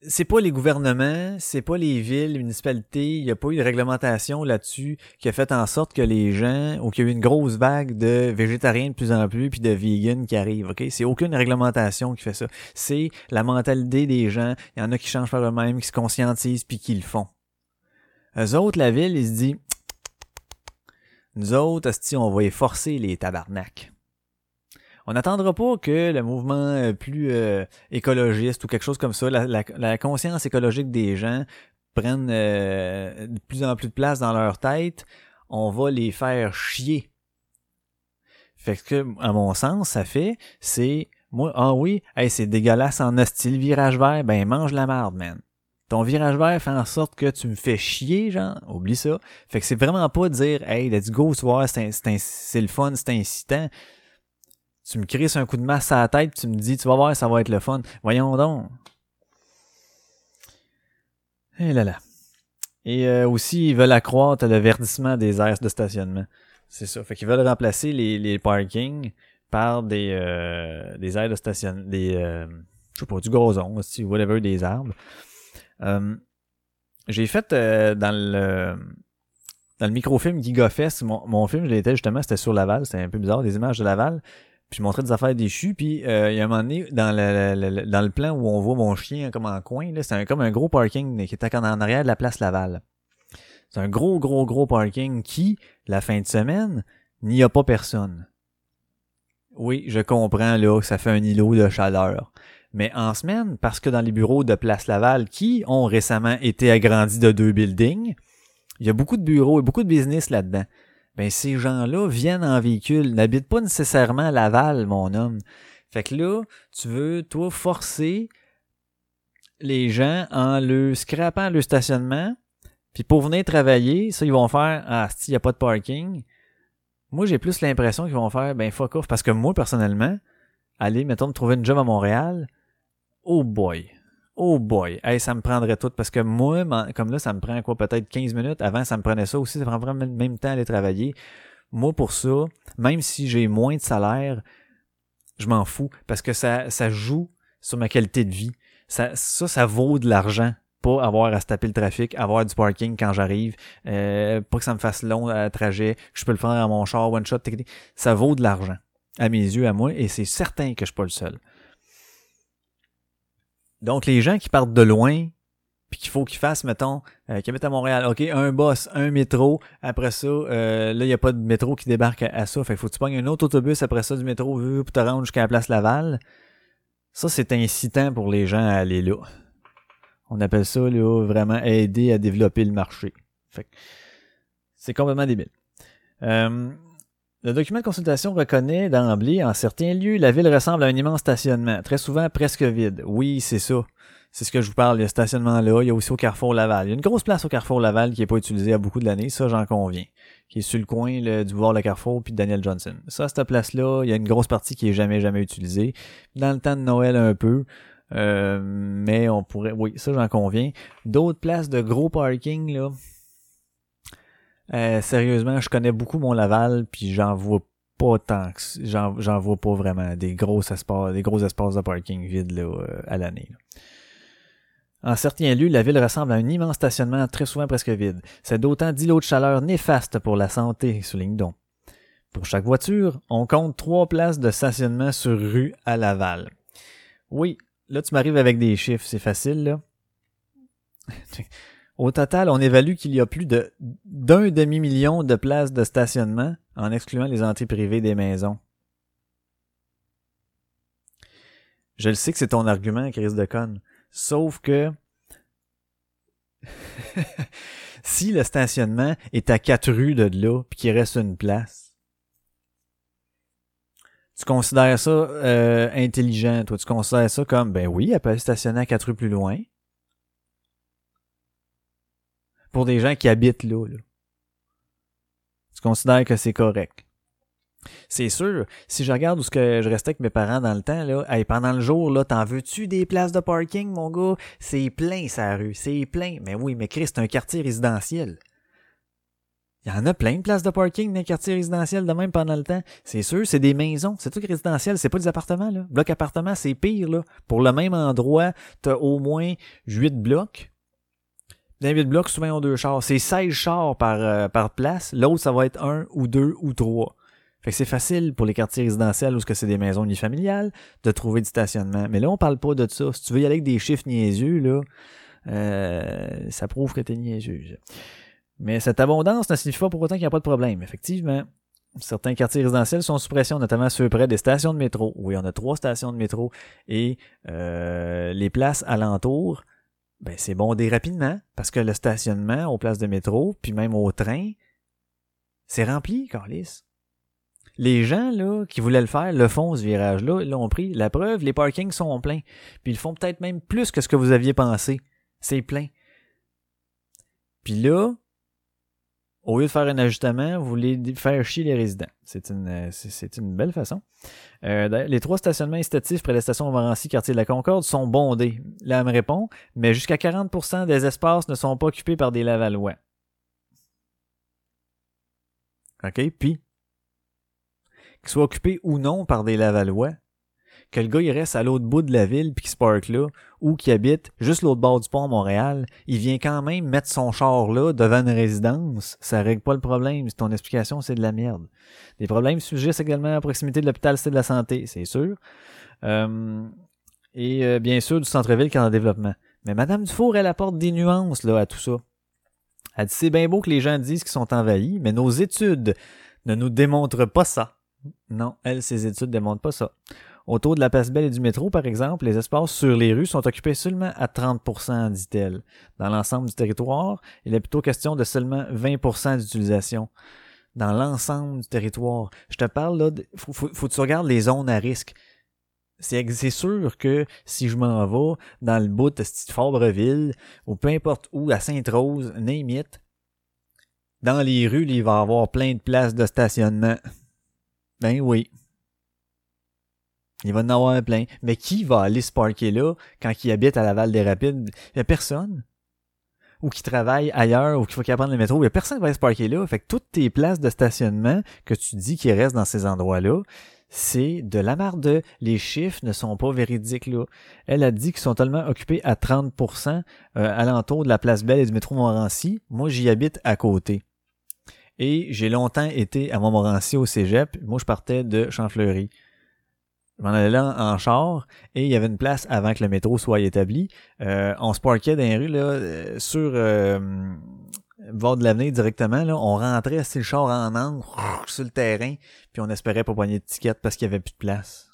Speaker 4: c'est pas les gouvernements, c'est pas les villes, les municipalités, il n'y a pas eu de réglementation là-dessus qui a fait en sorte que les gens, ou qu'il y a eu une grosse vague de végétariens de plus en plus, puis de vegans qui arrivent, ok? C'est aucune réglementation qui fait ça. C'est la mentalité des gens. Il y en a qui changent par eux-mêmes, qui se conscientisent, puis qui le font. Eux autres, la ville, ils se disent, nous autres, on va y forcer les tabarnaks. On n'attendra pas que le mouvement euh, plus euh, écologiste ou quelque chose comme ça, la, la- la conscience écologique des gens prenne euh, de plus en plus de place dans leur tête. On va les faire chier. Fait que, à mon sens, ça fait, c'est, moi, ah oui, hey, c'est dégueulasse en hostile virage vert, ben mange la marde, man. Ton virage vert fait en sorte que tu me fais chier, genre, oublie ça. Fait que c'est vraiment pas dire, hey, let's go, tu vois, c'est le fun, c'est incitant tu me crisses un coup de masse à la tête, tu me dis, tu vas voir, ça va être le fun. Voyons donc. Et là là. Et euh, aussi, ils veulent accroître le verdissement des aires de stationnement. C'est ça. Fait qu'ils veulent remplacer les, les parkings par des, euh, des aires de stationnement, des, euh, je sais pas, du gazon, aussi, whatever, des arbres. Euh, j'ai fait dans le dans le microfilm GigaFest, mon, mon film, je l'étais justement, c'était sur Laval, c'était un peu bizarre, des images de Laval. Puis je montrais des affaires déchues, puis euh, il y a un moment donné, dans le, dans le plan où on voit mon chien comme en coin, là, c'est un- comme un gros parking qui était en arrière de la place Laval. C'est un gros, gros, gros parking qui, la fin de semaine, n'y a pas personne. Oui, je comprends là que ça fait un îlot de chaleur. Mais en semaine, parce que dans les bureaux de Place Laval, qui ont récemment été agrandis de deux buildings, il y a beaucoup de bureaux et beaucoup de business là-dedans. Ben, ces gens-là viennent en véhicule, n'habitent pas nécessairement à Laval, mon homme. Fait que là, tu veux, toi, forcer les gens en le scrapant le stationnement, puis pour venir travailler, ça, ils vont faire, ah, il n'y a pas de parking. Moi, j'ai plus l'impression qu'ils vont faire, ben, fuck off, parce que moi, personnellement, aller, mettons, me trouver une job à Montréal, oh boy. Oh boy, ça me prendrait tout parce que moi, comme là, ça me prend quoi, peut-être 15 minutes. Avant, ça me prenait ça aussi, ça prend vraiment le même temps à aller travailler. Moi, pour ça, même si j'ai moins de salaire, je m'en fous parce que ça, ça joue sur ma qualité de vie. Ça, ça, vaut de l'argent. Pas avoir à se taper le trafic, avoir du parking quand j'arrive, euh, pas que ça me fasse long à trajet, que je peux le faire à mon char, one shot, ça vaut de l'argent à mes yeux, à moi, et c'est certain que je suis pas le seul. Donc, les gens qui partent de loin, puis qu'il faut qu'ils fassent, mettons, euh, qui habitent à Montréal, OK, un bus, un métro, après ça, euh, là, il n'y a pas de métro qui débarque à, ça, fait faut que tu pognes un autre autobus après ça du métro pour te rendre jusqu'à la place Laval. Ça, c'est incitant pour les gens à aller là. On appelle ça, là, vraiment aider à développer le marché. Fait c'est complètement débile. Euh, le document de consultation reconnaît d'emblée, en certains lieux, la ville ressemble à un immense stationnement, très souvent presque vide. Oui, c'est ça. C'est ce que je vous parle. Ce stationnement-là. Il y a aussi au Carrefour Laval. Il y a une grosse place au Carrefour Laval qui n'est pas utilisée à beaucoup de l'année. Ça, j'en conviens. Qui est sur le coin du boulevard Le Carrefour puis Daniel Johnson. Ça, cette place-là, il y a une grosse partie qui est jamais, jamais utilisée. Dans le temps de Noël, un peu. Euh, mais on pourrait... Oui, ça, j'en conviens. D'autres places de gros parking, là... Euh, sérieusement, je connais beaucoup mon Laval, puis j'en vois pas tant que j'en, vois pas vraiment des gros espaces, des gros espaces de parking vides là, euh, à l'année. En certains lieux, la ville ressemble à un immense stationnement très souvent presque vide. C'est d'autant d'îlots de chaleur néfastes pour la santé, souligne donc. Pour chaque voiture, on compte trois places de stationnement sur rue à Laval. Oui, là tu m'arrives avec des chiffres, c'est facile là. Au total, on évalue qu'il y a plus de d'un demi-million de places de stationnement en excluant les entrées privées des maisons. Je le sais que c'est ton argument, Chris de conne. Sauf que si le stationnement est à quatre rues de là, puis qu'il reste une place, tu considères ça euh, intelligent, toi. Tu considères ça comme, ben oui, elle peut stationner à quatre rues plus loin. Pour des gens qui habitent là, là. Tu considères que c'est correct? C'est sûr, si je regarde où je restais avec mes parents dans le temps, là, pendant le jour, là, t'en veux-tu des places de parking, mon gars? C'est plein, sa rue, c'est plein. Mais oui, mais Chris, c'est un quartier résidentiel. Il y en a plein de places de parking dans les quartiers résidentiels de même pendant le temps. C'est sûr, c'est des maisons. C'est tout résidentiel, c'est pas des appartements, là. Bloc appartement, c'est pire, là. Pour le même endroit, t'as au moins 8 blocs. Dans les 8 blocs, souvent, ils ont deux chars. C'est 16 chars par, euh, par place. L'autre, ça va être un ou deux ou trois. Fait que c'est facile pour les quartiers résidentiels où c'est des maisons unifamiliales de trouver du stationnement. Mais là, on parle pas de ça. Si tu veux y aller avec des chiffres niaiseux, là, euh, ça prouve que t'es niaiseux. Mais cette abondance ne signifie pas pour autant qu'il n'y a pas de problème. Effectivement, certains quartiers résidentiels sont sous pression, notamment ceux près des stations de métro. Oui, on a trois stations de métro et euh, les places alentours, ben c'est bondé rapidement parce que le stationnement aux places de métro, puis même au train, c'est rempli, Carlis. Les gens là qui voulaient le faire le font ce virage-là, ils l'ont pris. La preuve, les parkings sont pleins. Puis ils font peut-être même plus que ce que vous aviez pensé. C'est plein. Puis là, au lieu de faire un ajustement, vous voulez faire chier les résidents. C'est une, c'est une belle façon. Euh, les trois stationnements incitatifs près de la station Montmorency, quartier de la Concorde, sont bondés. Là, me répond, mais jusqu'à 40% des espaces ne sont pas occupés par des Lavallois. OK? Puis, qu'ils soient occupés ou non par des Lavallois, que le gars il reste à l'autre bout de la ville puis qu'il se parque là, ou qu'il habite juste l'autre bord du pont à Montréal, il vient quand même mettre son char là devant une résidence, ça règle pas le problème. Si ton explication c'est de la merde. Des problèmes surgissent également à proximité de l'hôpital c'est de la santé, c'est sûr. Euh, et euh, bien sûr du centre-ville qui est en développement. Mais Madame Dufour, elle apporte des nuances là à tout ça. Elle dit c'est bien beau que les gens disent qu'ils sont envahis, mais nos études ne nous démontrent pas ça. Non, elle, ses études ne démontrent pas ça. Autour de la place Belle et du métro, par exemple, les espaces sur les rues sont occupés seulement à 30%, dit-elle. Dans l'ensemble du territoire, il est plutôt question de seulement 20% d'utilisation. Dans l'ensemble du territoire. Je te parle là, faut, faut, faut que tu regardes les zones à risque. C'est sûr que si je m'en vais dans le bout de cette Fabreville, ou peu importe où, à Sainte-Rose, name dans les rues, il va y avoir plein de places de stationnement. Ben oui. Il va en avoir plein. Mais qui va aller se parker là quand il habite à Laval des Rapides? Il n'y a personne. Ou qui travaille ailleurs, ou qui faut qu'il prendre le métro. Il n'y a personne qui va aller se parker là. Fait que toutes tes places de stationnement que tu dis qui restent dans ces endroits-là, c'est de la marde. Les chiffres ne sont pas véridiques là. Elle a dit qu'ils sont tellement occupés à 30% euh, alentour de la place Belle et du métro Montmorency. Moi, j'y habite à côté. Et j'ai longtemps été à Montmorency au cégep. Moi, je partais de Champfleury. M'en allais là en char et il y avait une place avant que le métro soit établi. Euh, on se parquait dans les rues là, euh, sur euh, bord de l'avenir directement. Là, on rentrait assis le char en angle sur le terrain, puis on espérait pas poigner de tickets parce qu'il y avait plus de place.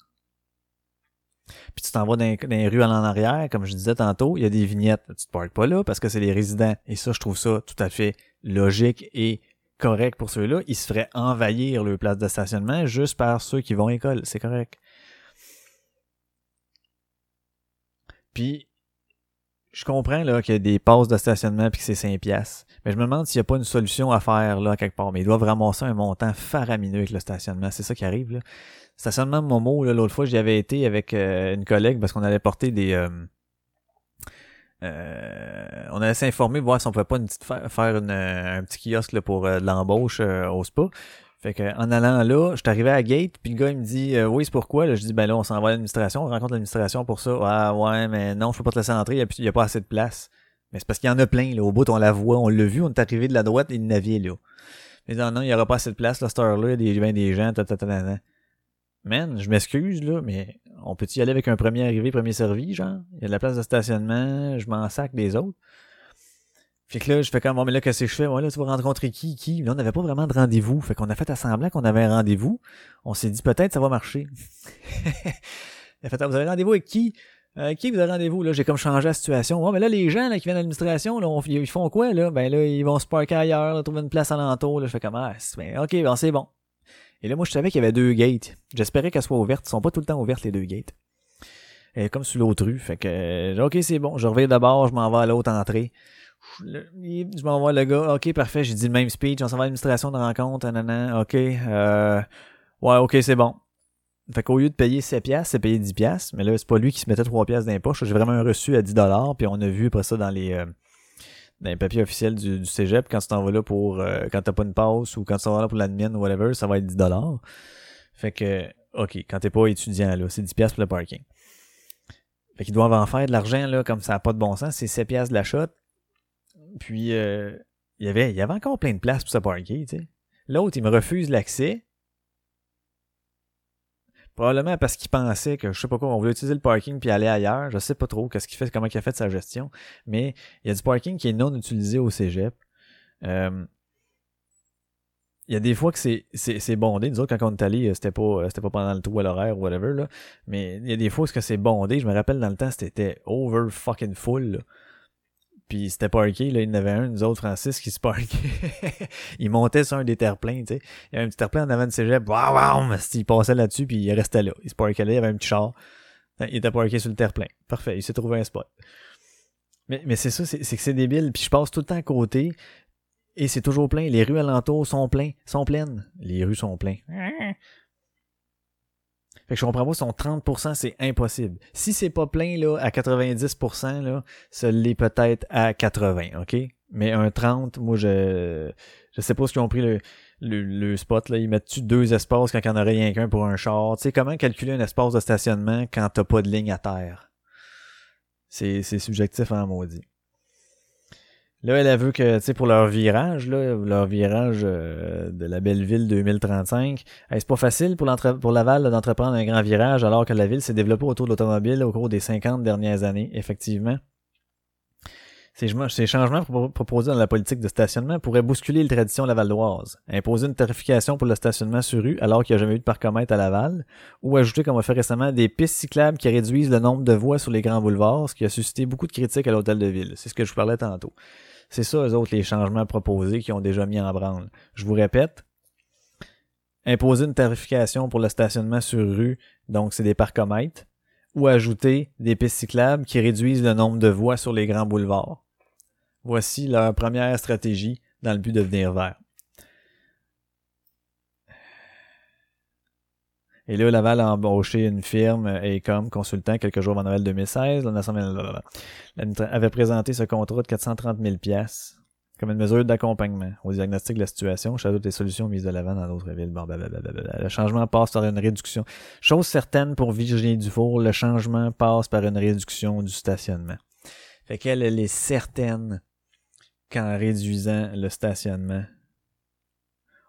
Speaker 4: Puis tu t'en vas dans, dans, les rues en arrière, comme je disais tantôt, il y a des vignettes. Tu te parques pas là parce que c'est les résidents. Et ça, je trouve ça tout à fait logique et correct pour ceux-là. Ils se feraient envahir leur place de stationnement juste par ceux qui vont à l'école. C'est correct. Puis, je comprends qu'il y a des passes de stationnement puis que c'est 5 piastres. Mais je me demande s'il n'y a pas une solution à faire là quelque part. Mais ils doivent ramasser un montant faramineux avec le stationnement. C'est ça qui arrive là. Stationnement Momo, l'autre fois, j'y avais été avec euh, une collègue parce qu'on allait porter des. Euh, euh, on allait s'informer, voir si on pouvait pas une petite faire un petit kiosque pour de l'embauche au spa. Fait que en allant là, je suis à la gate, puis le gars il me dit euh, oui c'est pourquoi? Je dis ben là on s'en va à l'administration, on rencontre l'administration pour ça. Ah ouais mais non je peux pas te laisser entrer, il y, a, pas assez de place. Mais c'est parce qu'il y en a plein là, au bout on la voit, on l'a vu, on est arrivé de la droite et il navire là. Mais non non il y aura pas assez de place là cette heure là, il y a des, ben, gens, ta, ta, ta, Man, je m'excuse là, mais on peut y aller avec un premier arrivé premier servi genre? Il y a de la place de stationnement, je m'en sac des autres. Fait que là, je fais comme, bon, mais là, qu'est-ce que je fais? Ouais, là, tu vas rencontrer qui, qui? Là, on n'avait pas vraiment de rendez-vous. Fait qu'on a fait assemblant qu'on avait un rendez-vous. On s'est dit, peut-être, ça va marcher. A fait, vous avez rendez-vous avec qui? Euh, qui vous avez rendez-vous? Là, j'ai comme changé la situation. Ouais, mais là, les gens, là, qui viennent à l'administration, là, ils font quoi, là? Ben, là, ils vont se parker ailleurs, là, trouver une place alentour, là. Je fais comme, ah, ben, ok, ben, c'est bon. Et là, moi, je savais qu'il y avait deux gates. J'espérais qu'elles soient ouvertes. Elles sont pas tout le temps ouvertes, les deux gates. Et comme sur l'autre rue. Fait que, euh, ok, c'est bon. Je reviens d'abord, je m'en vais à l'autre entrée je m'envoie le gars, ok, parfait, j'ai dit le même speech, on s'en va à l'administration de rencontre, nanana, ok, euh, ouais, ok, c'est bon. Fait qu'au lieu de payer 7 piastres, c'est payer 10 piastres, mais là, c'est pas lui qui se mettait 3 piastres d'impôt, j'ai vraiment un reçu à 10 dollars, puis on a vu après ça dans les, euh, dans les papiers officiels du, du cégep, quand tu t'en vas là pour, euh, quand t'as pas une passe, ou quand tu t'en vas là pour l'admin, ou whatever, ça va être 10 dollars. Fait que, ok, quand t'es pas étudiant, là, c'est 10 piastres pour le parking. Fait qu'ils doivent en faire de l'argent, là, comme ça a pas de bon sens, c'est 7 piastres de la shot, puis, euh, il, y avait, il y avait encore plein de place pour se parker, tu sais. L'autre, il me refuse l'accès. Probablement parce qu'il pensait que, je sais pas quoi, on voulait utiliser le parking puis aller ailleurs. Je sais pas trop qu'est-ce qu'il fait, comment il a fait sa gestion. Mais il y a du parking qui est non utilisé au cégep. Euh, il y a des fois que c'est, bondé. Nous autres, quand on est allé, c'était pas, pas pendant le trou à l'horaire ou whatever, là. Mais il y a des fois que c'est bondé. Je me rappelle dans le temps, c'était over fucking full. Puis c'était parké, là, il y en avait un, nous autres, Francis, qui se parquait. il montait sur un des terre-pleins, tu sais. Il y avait un petit terre-plein en avant de cégep. Waouh, waouh, il passait là-dessus, puis il restait là. Il se parquait là, il y avait un petit char. Il était parké sur le terre-plein. Parfait, il s'est trouvé un spot. Mais, mais c'est ça, c'est que c'est débile. Puis je passe tout le temps à côté, et c'est toujours plein. Les rues alentours sont pleines, sont pleines. Les rues sont pleines. Fait que je comprends pas, son 30%, c'est impossible. Si c'est pas plein, là, à 90%, là, ça l'est peut-être à 80%, OK? Mais un 30, moi, je, je sais pas ce qu'ils ont pris le, le, le spot, là, ils mettent-tu deux espaces quand il n'y en aurait rien qu'un pour un char? Tu sais, comment calculer un espace de stationnement quand t'as pas de ligne à terre? C'est, c'est subjectif en maudit. Là, elle a vu que, tu sais, pour leur virage, là, leur virage euh, de la belle ville 2035, hey, c'est pas facile pour, pour Laval d'entreprendre un grand virage alors que la ville s'est développée autour de l'automobile au cours des 50 dernières années, effectivement. Ces, changements proposés dans la politique de stationnement pourraient bousculer les traditions lavalloises, imposer une tarification pour le stationnement sur rue alors qu'il n'y a jamais eu de parcomètre à Laval, ou ajouter, comme on a fait récemment, des pistes cyclables qui réduisent le nombre de voies sur les grands boulevards, ce qui a suscité beaucoup de critiques à l'hôtel de ville. C'est ce que je vous parlais tantôt. C'est ça, eux autres, les changements proposés qui ont déjà mis en branle. Je vous répète, imposer une tarification pour le stationnement sur rue, donc c'est des parcomètres, ou ajouter des pistes cyclables qui réduisent le nombre de voies sur les grands boulevards. Voici leur première stratégie dans le but de venir vert. Et là, Laval a embauché une firme Ecom consultant quelques jours avant Noël 2016. L'Assemblée avait présenté ce contrat de 430 000 pièces comme une mesure d'accompagnement au diagnostic de la situation, j'ajoute des solutions mises de l'avant dans d'autres villes. Bon, le changement passe par une réduction. Chose certaine pour Virginie Dufour, le changement passe par une réduction du stationnement. Fait qu'elle, elle est certaine qu'en réduisant le stationnement,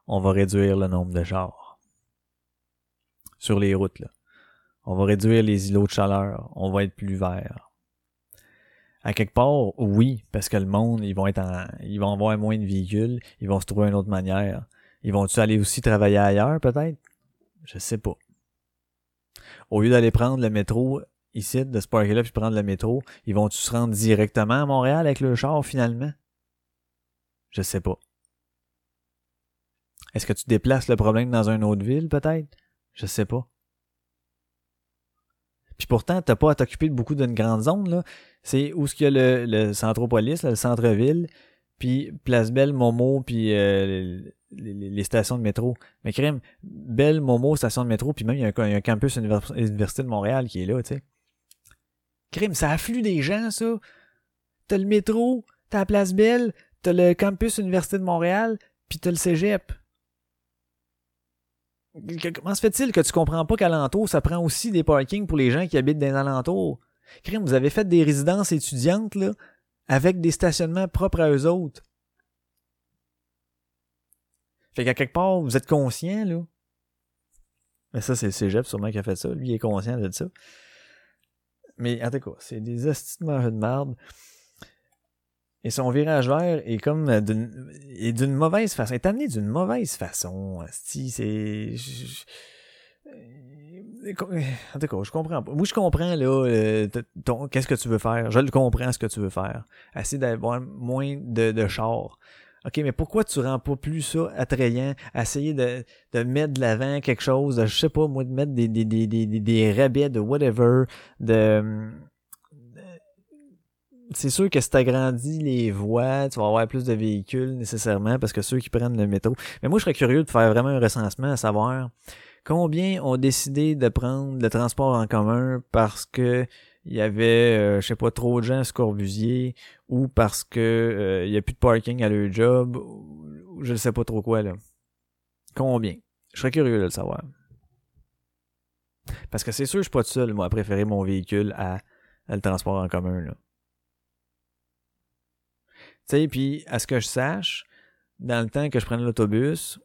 Speaker 4: on va réduire le nombre de chars sur les routes. Là. On va réduire les îlots de chaleur. On va être plus vert. À quelque part, oui, parce que le monde, ils vont être en, ils vont avoir moins de véhicules, ils vont se trouver une autre manière. Ils vont-tu aller aussi travailler ailleurs, peut-être? Je sais pas. Au lieu d'aller prendre le métro ici, de se parker là puis prendre le métro, ils vont-tu se rendre directement à Montréal avec le char finalement? Je sais pas. Est-ce que tu déplaces le problème dans une autre ville, peut-être? Je sais pas. Puis pourtant, t'as pas à t'occuper de beaucoup d'une grande zone, là. C'est où ce qu'il y a le, le centropolis, le centre-ville, puis Place Belle, Momo, puis euh, les, stations de métro. Mais crème, Belle, Momo, station de métro, puis même il y, a un, campus Université de Montréal qui est là, tu sais. Crème, ça afflue des gens, ça. T'as le métro, t'as la Place Belle, t'as le campus Université de Montréal, puis t'as le cégep. Comment se fait-il que tu comprends pas qu'alentour, ça prend aussi des parkings pour les gens qui habitent dans les alentours? Crime, vous avez fait des résidences étudiantes, là, avec des stationnements propres à eux autres. Fait qu'à quelque part, vous êtes conscient, là. Mais ça, c'est le cégep sûrement qui a fait ça. Lui, il est conscient de ça. Mais en tout cas, c'est des estimats de merde. Et son virage vert est comme d'une, est d'une mauvaise façon. est amené d'une mauvaise façon. C'est. En tout cas, je comprends pas. Moi, je comprends, là, euh, qu'est-ce que tu veux faire? Je le comprends, ce que tu veux faire. Essayer d'avoir moins de, de chars. OK, mais pourquoi tu rends pas plus ça attrayant? Essayer de, de mettre de l'avant quelque chose, je sais pas, moi, de mettre des, des, des, des, des rabais de whatever, de c'est sûr que si t'agrandis les voies, tu vas avoir plus de véhicules nécessairement parce que ceux qui prennent le métro. Mais moi, je serais curieux de faire vraiment un recensement à savoir combien ont décidé de prendre le transport en commun parce que il y avait, euh, je sais pas, trop de gens à Scorbusier ou parce que euh, il y a plus de parking à leur job ou je ne sais pas trop quoi là. Combien? Je serais curieux de le savoir. Parce que c'est sûr, je suis pas tout seul, moi, à préférer mon véhicule à, à le transport en commun, là. Puis à ce que je sache, dans le temps que je prenais l'autobus,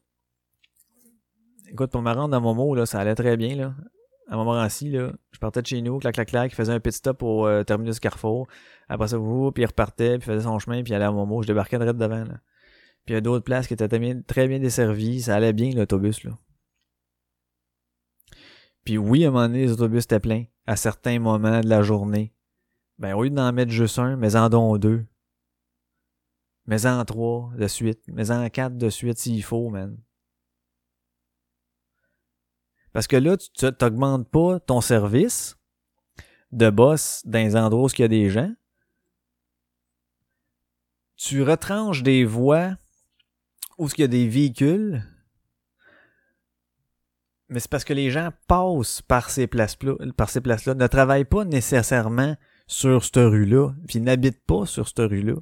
Speaker 4: écoute, pour me rendre dans Momo, là, ça allait très bien, là. À Montmorency, là, je partais de chez nous, clac, clac, clac, il faisait un pit stop au euh, terminus Carrefour. Après ça, vous, puis il repartait, puis faisait son chemin, puis allait à Momo. Je débarquais direct devant. Puis il y a d'autres places qui étaient très bien, très desservies. Ça allait bien, l'autobus, là. Puis oui, à un moment donné, les autobus étaient pleins. À certains moments de la journée. Ben, au lieu d'en mettre juste un, mais en don deux mais en trois de suite, mais en quatre de suite s'il faut, man. Parce que là, tu t'augmentes pas ton service de boss dans les endroits où il y a des gens. Tu retranches des voies où il y a des véhicules. Mais c'est parce que les gens passent par ces places-là, par ces places-là, ne travaillent pas nécessairement sur cette rue-là, puis n'habitent pas sur cette rue-là.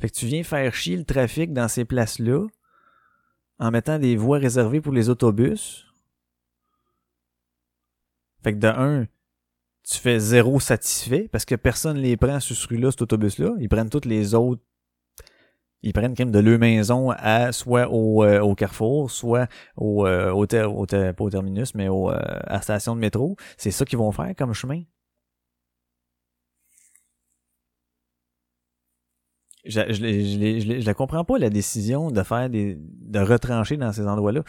Speaker 4: Fait que tu viens faire chier le trafic dans ces places-là en mettant des voies réservées pour les autobus. Fait que de un, tu fais zéro satisfait parce que personne les prend sur ce rue-là, cet autobus-là. Ils prennent toutes les autres. Ils prennent quand même de leur maison à soit au, euh, au carrefour, soit au, euh, au, ter- au ter- pas au terminus, mais au, euh, à la station de métro. C'est ça qu'ils vont faire comme chemin. Je, je, je, je, la comprends pas la décision de faire des de retrancher dans ces endroits-là.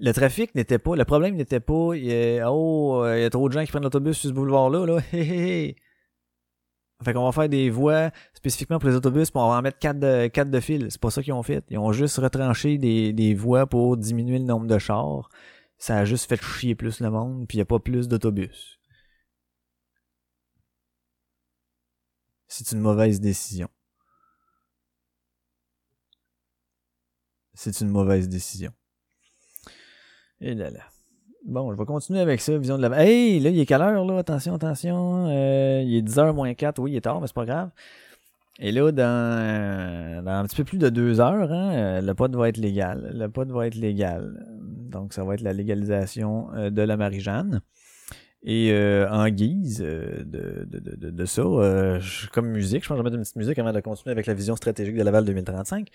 Speaker 4: Le trafic n'était pas, le problème n'était pas, il y a, oh, euh, il y a trop de gens qui prennent l'autobus sur ce boulevard-là, là. Hé, hé. Fait qu'on va faire des voies spécifiquement pour les autobus, puis on va en mettre quatre de, quatre de fil. C'est pas ça qu'ils ont fait. Ils ont juste retranché des, des voies pour diminuer le nombre de chars. Ça a juste fait chier plus le monde, puis il n'y a pas plus d'autobus. C'est une mauvaise décision. C'est une mauvaise décision. Et là là. Bon, je vais continuer avec ça, vision de la... Hey, là, il est quelle heure, là? Attention, attention. Euh, il est 10h moins 4. Oui, il est tard, mais c'est pas grave. Et là, dans, dans un petit peu plus de deux heures, hein, euh, le pot va être légal. Le pot va être légal. Donc, ça va être la légalisation euh, de la Marie-Jeanne. Et euh, en guise euh, de, de, de, de, ça, euh, comme musique, je pense que je vais mettre une petite musique avant de continuer avec la vision stratégique de Laval 2035.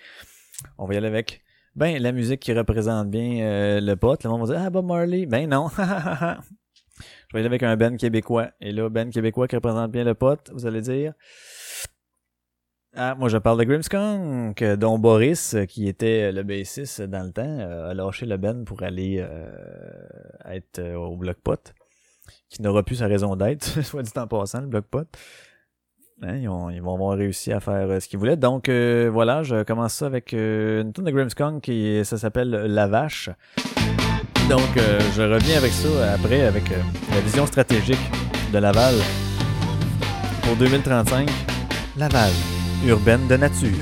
Speaker 4: On va y aller avec ben la musique qui représente bien euh, le pote. Le monde va dire Ah Bob Marley. Ben non. je vais aller avec un Ben québécois. Et là, Ben québécois qui représente bien le pote, vous allez dire. Ah, moi je parle de Grimmskunk, dont Boris, qui était le bassiste dans le temps, euh, a lâché le Ben pour aller euh, être euh, au bloc pot, qui n'aura plus sa raison d'être, soit dit en passant, le bloc pot. Hein, ils, ont- ils vont avoir réussi à faire euh, ce qu'ils voulaient. Donc euh, voilà, je commence ça avec euh, une tune de Grimmskunk qui ça s'appelle La Vache. Donc euh, je reviens avec ça après avec la vision stratégique de Laval pour 2035. Laval, urbaine de nature.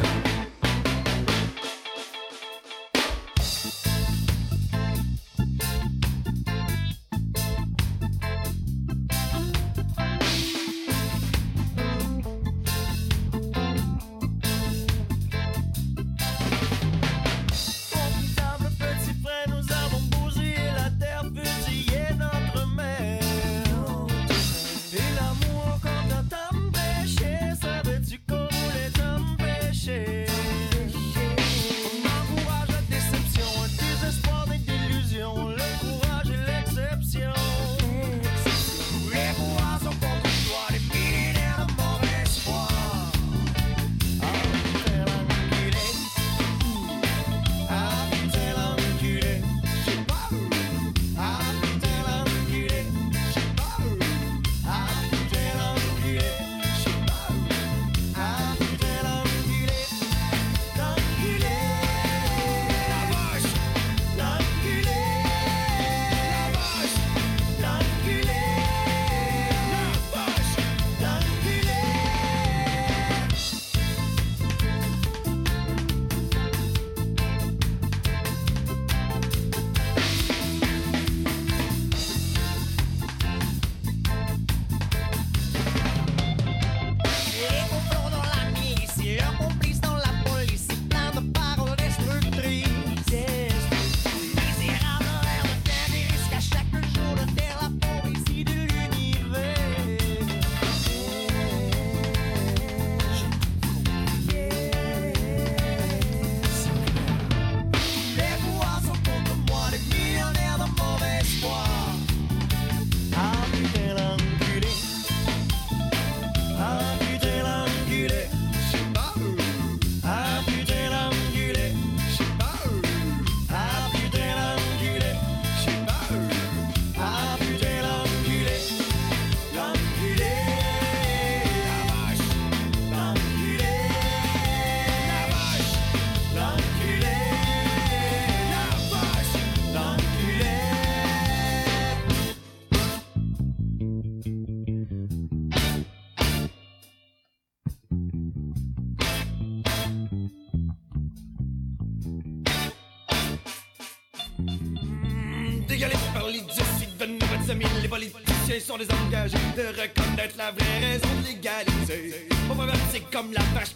Speaker 9: De reconnaître la vraie raison de l'égalité. Pour pervertir C'est comme la vache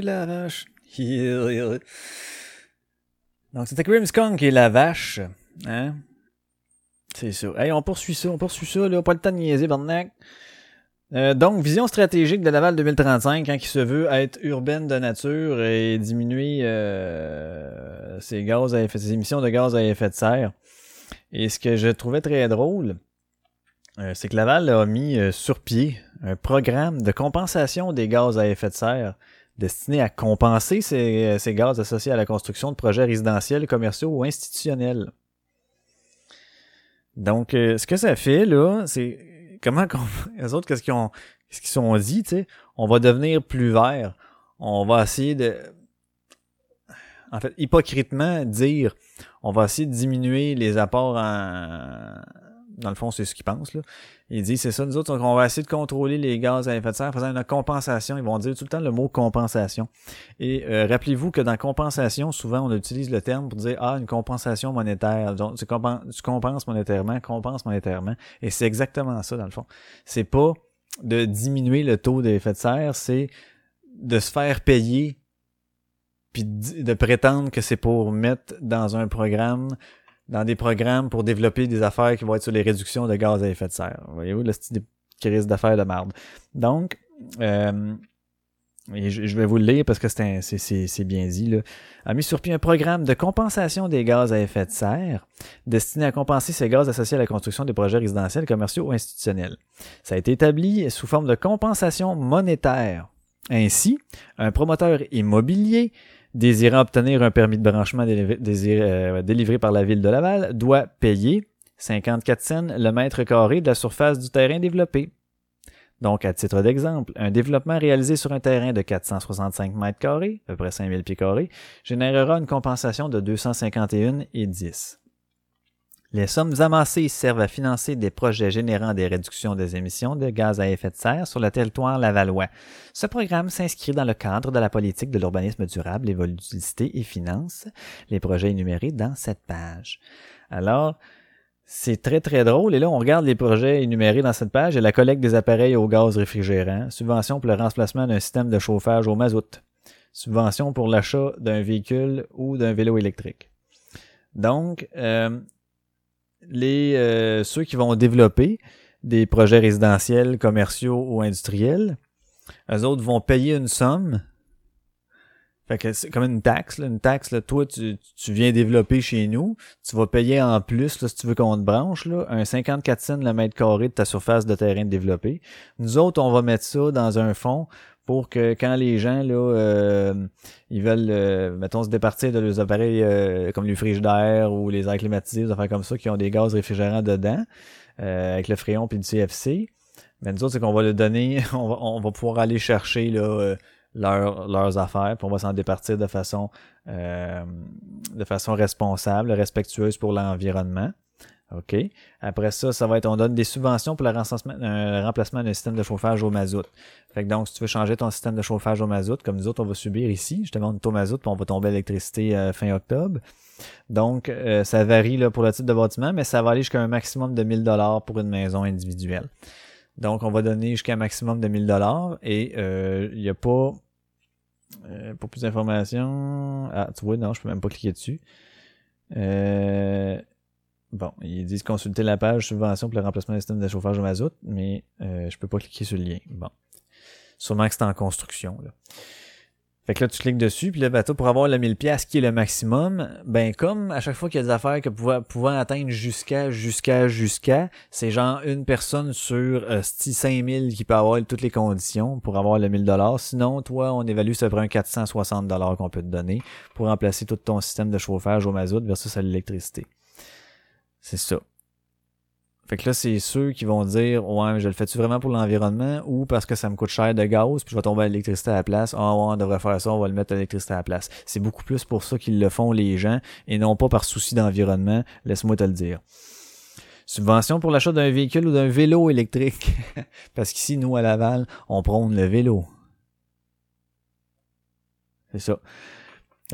Speaker 9: la vache.
Speaker 4: Donc c'était Grimmskong qui est la vache, hein? C'est ça. Hey, on poursuit ça, on poursuit ça, là, pas le temps de niaiser, Barnac. Donc, vision stratégique de Laval 2035, quand il se veut être urbaine de nature et diminuer ses gaz à effet, ses émissions de gaz à effet de serre. Et ce que je trouvais très drôle, c'est que Laval a mis sur pied un programme de compensation des gaz à effet de serre destiné à compenser ces, euh, ces gaz associés à la construction de projets résidentiels, commerciaux ou institutionnels. Donc, euh, ce que ça fait, là, c'est comment. Les autres, qu'est-ce qu'ils ont. Qu'est-ce qu'ils sont dit, tu sais? On va devenir plus vert. On va essayer de. En fait, hypocritement dire on va essayer de diminuer les apports en. Dans le fond, c'est ce qu'ils pensent, là. Ils disent, c'est ça, nous autres, on va essayer de contrôler les gaz à effet de serre en faisant une compensation. Ils vont dire tout le temps le mot compensation. Et euh, rappelez-vous que dans compensation, souvent, on utilise le terme pour dire, ah, une compensation monétaire. Donc, tu, tu compenses monétairement, compenses monétairement. Et c'est exactement ça, dans le fond. C'est pas de diminuer le taux d'effet de serre, c'est de se faire payer puis de prétendre que c'est pour mettre dans un programme dans des programmes pour développer des affaires qui vont être sur les réductions de gaz à effet de serre. Voyez-vous, le style risque d'affaires de merde. Donc, euh, je, vais vous le lire parce que c'est bien dit, là, a mis sur pied un programme de compensation des gaz à effet de serre destiné à compenser ces gaz associés à la construction des projets résidentiels, commerciaux ou institutionnels. Ça a été établi sous forme de compensation monétaire. Ainsi, un promoteur immobilier désirant obtenir un permis de branchement euh, délivré par la ville de Laval doit payer 54 cents le mètre carré de la surface du terrain développé. Donc, à titre d'exemple, un développement réalisé sur un terrain de 465 mètres carrés, à peu près 5000 pieds carrés, générera une compensation de 251,10. Les sommes amassées servent à financer des projets générant des réductions des émissions de gaz à effet de serre sur le territoire lavallois. Ce programme s'inscrit dans le cadre de la politique de l'urbanisme durable, l'évolutivité et finance les projets énumérés dans cette page. Alors, c'est très très drôle. Et là, on regarde les projets énumérés dans cette page et la collecte des appareils au gaz réfrigérant, subvention pour le remplacement d'un système de chauffage au mazout, subvention pour l'achat d'un véhicule ou d'un vélo électrique. Donc, euh, les euh, ceux qui vont développer des projets résidentiels, commerciaux ou industriels, eux autres vont payer une somme. Fait que c'est comme une taxe, là, une taxe, là, toi, tu, viens développer chez nous, tu vas payer en plus, là, si tu veux qu'on te branche, là, un 54 cents le mètre carré de ta surface de terrain développé. Nous autres, on va mettre ça dans un fonds pour que quand les gens là euh, ils veulent euh, mettons se départir de leurs appareils euh, comme les frigidaires ou les airs climatisés des affaires comme ça qui ont des gaz réfrigérants dedans euh, avec le fréon puis du CFC mais nous autres c'est qu'on va le donner on va, on va pouvoir aller chercher euh, leur- leurs affaires puis on va s'en départir de façon de façon responsable respectueuse pour l'environnement OK. Après ça, ça va être, on donne des subventions pour le remplacement, un remplacement d'un système de chauffage au mazout. Fait que donc, si tu veux changer ton système de chauffage au mazout, comme nous autres, on va subir ici, justement, on est au mazout, puis on va tomber à l'électricité euh, fin octobre. Donc, euh, ça varie là, pour le type de bâtiment, mais ça va aller jusqu'à un maximum de 1000 dollars pour une maison individuelle. Donc, on va donner jusqu'à un maximum de 1000 dollars et euh, il n'y a pas... euh, pour plus d'informations... Ah, tu vois, non, je peux même pas cliquer dessus. Euh, Bon, ils disent consulter la page subvention pour le remplacement des systèmes de chauffage au mazout, mais euh, je peux pas cliquer sur le lien. Bon. Sûrement que c'est en construction. Là. Fait que là, tu cliques dessus, puis là, ben, toi, pour avoir le 1000 pièces qui est le maximum, ben, comme à chaque fois qu'il y a des affaires que pouvant, pouvant atteindre jusqu'à, jusqu'à, jusqu'à, c'est genre une personne sur euh, 5000 qui peut avoir toutes les conditions pour avoir le 1000 dollars. Sinon, toi, on évalue ça prend un 460 dollars qu'on peut te donner pour remplacer tout ton système de chauffage au mazout versus à l'électricité. C'est ça. Fait que là, c'est ceux qui vont dire Ouais, mais je le fais-tu vraiment pour l'environnement ou parce que ça me coûte cher de gaz, puis je vais tomber à l'électricité à la place? Ah ouais, on devrait faire ça, on va le mettre à l'électricité à la place. C'est beaucoup plus pour ça qu'ils le font les gens et non pas par souci d'environnement, laisse-moi te le dire. Subvention pour l'achat d'un véhicule ou d'un vélo électrique. parce qu'ici, nous, à Laval, on prône le vélo. C'est ça.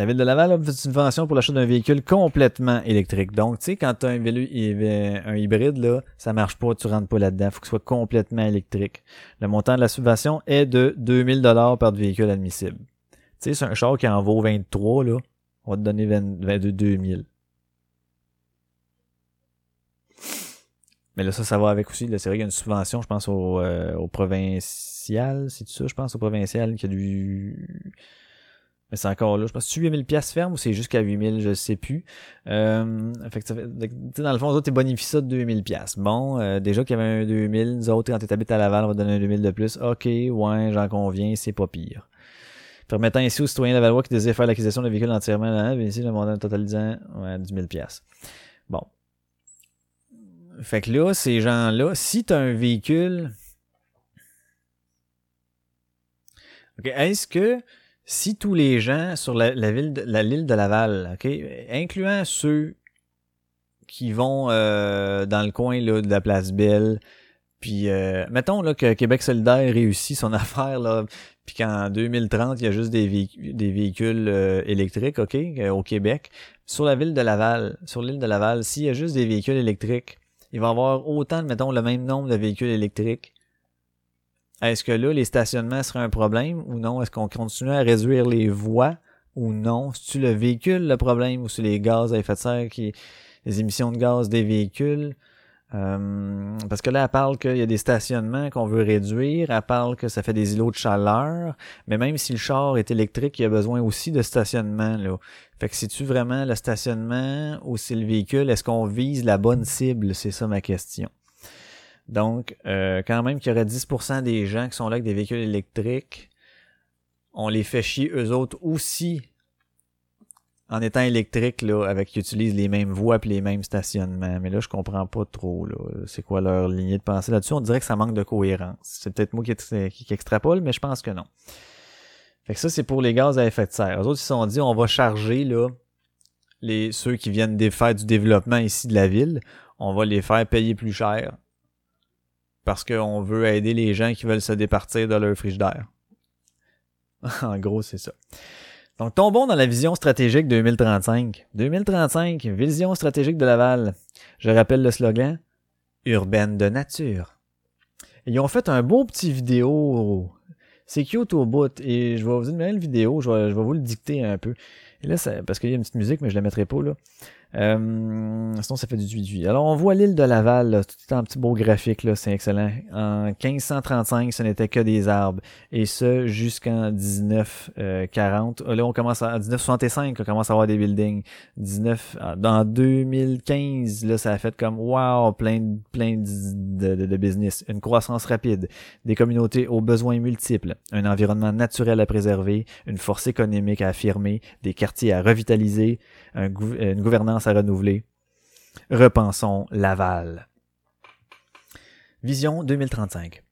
Speaker 4: La ville de Laval a une subvention pour l'achat d'un véhicule complètement électrique. Donc, tu sais, quand tu as un vélo un hybride, là, ça marche pas, tu rentres pas là-dedans. Il faut que ce soit complètement électrique. Le montant de la subvention est de 2000 dollars par véhicule admissible. Tu sais, c'est un char qui en vaut 23, là. On va te donner 20, 22 2000. Mais là, ça, ça va avec aussi. C'est vrai qu'il y a une subvention, je pense, au, euh, au provincial. C'est ça, je pense, au provincial, qui a du mais c'est encore là. Je pense que c'est 8000 pièces ferme ou c'est jusqu'à 8000, je sais plus. Euh, fait que ça fait, dans le fond, tu bonifies ça de 2000 pièces. Bon, euh, déjà qu'il y avait un 2000, nous autres, quand tu habites à Laval, on va donner un 2000 de plus. Ok, ouais, j'en conviens, c'est pas pire. Permettant ainsi aux citoyens lavallois qui désirent faire l'acquisition de véhicules entièrement là, ici le montant totalisant ouais, 10 000 pièces. Bon. Fait que là, ces gens-là, si tu un véhicule... Ok, est-ce que si tous les gens sur la, ville de, l'île de Laval, ok, incluant ceux qui vont euh, dans le coin là, de la place Belle, puis euh, mettons là que Québec solidaire réussit son affaire là, puis qu'en 2030 il y a juste des, véhicules, euh, électriques, ok, au Québec, sur la ville de Laval, sur l'île de Laval, s'il y a juste des véhicules électriques, il va y avoir autant, mettons, le même nombre de véhicules électriques est-ce que là, les stationnements seraient un problème ou non? Est-ce qu'on continue à réduire les voies ou non? C'est-tu le véhicule le problème ou c'est les gaz à effet de serre qui. les émissions de gaz des véhicules? Euh, parce que là, elle parle qu'il y a des stationnements qu'on veut réduire, elle parle que ça fait des îlots de chaleur, mais même si le char est électrique, il y a besoin aussi de stationnement. Là. Fait que c'est-tu vraiment le stationnement ou c'est le véhicule? Est-ce qu'on vise la bonne cible? C'est ça ma question. Donc, euh, quand même qu'il y aurait 10% des gens qui sont là avec des véhicules électriques, on les fait chier eux autres aussi en étant électriques, là, avec qui utilisent les mêmes voies et les mêmes stationnements. Mais là, je comprends pas trop, là. C'est quoi leur lignée de pensée là-dessus? On dirait que ça manque de cohérence. C'est peut-être moi qui, qui, extrapole, mais je pense que non. Fait que ça, c'est pour les gaz à effet de serre. Eux autres, ils se sont dit, on va charger, là, les, ceux qui viennent faire du développement ici de la ville. On va les faire payer plus cher parce qu'on veut aider les gens qui veulent se départir de leur frigidaire. en gros, c'est ça. Donc, tombons dans la vision stratégique 2035. 2035, vision stratégique de Laval. Je rappelle le slogan urbaine de nature. Ils ont fait un beau petit vidéo. C'est cute au bout. Et je vais vous donner une vidéo. Je vais, vous le dicter un peu. Et là, parce qu'il y a une petite musique, mais je la mettrai pas là. Euh, sinon, ça fait du 18. Alors, on voit l'île de Laval, là, tout en petit beau graphique, là, c'est excellent. En 1535, ce n'était que des arbres. Et ce, jusqu'en 1940. Euh, là, on commence à, en 1965, on commence à avoir des buildings. 19, ah, dans 2015, là, ça a fait comme, wow, plein, plein de, de business. Une croissance rapide. Des communautés aux besoins multiples. Un environnement naturel à préserver. Une force économique à affirmer. Des quartiers à revitaliser une gouvernance à renouveler. Repensons Laval. Vision 2035.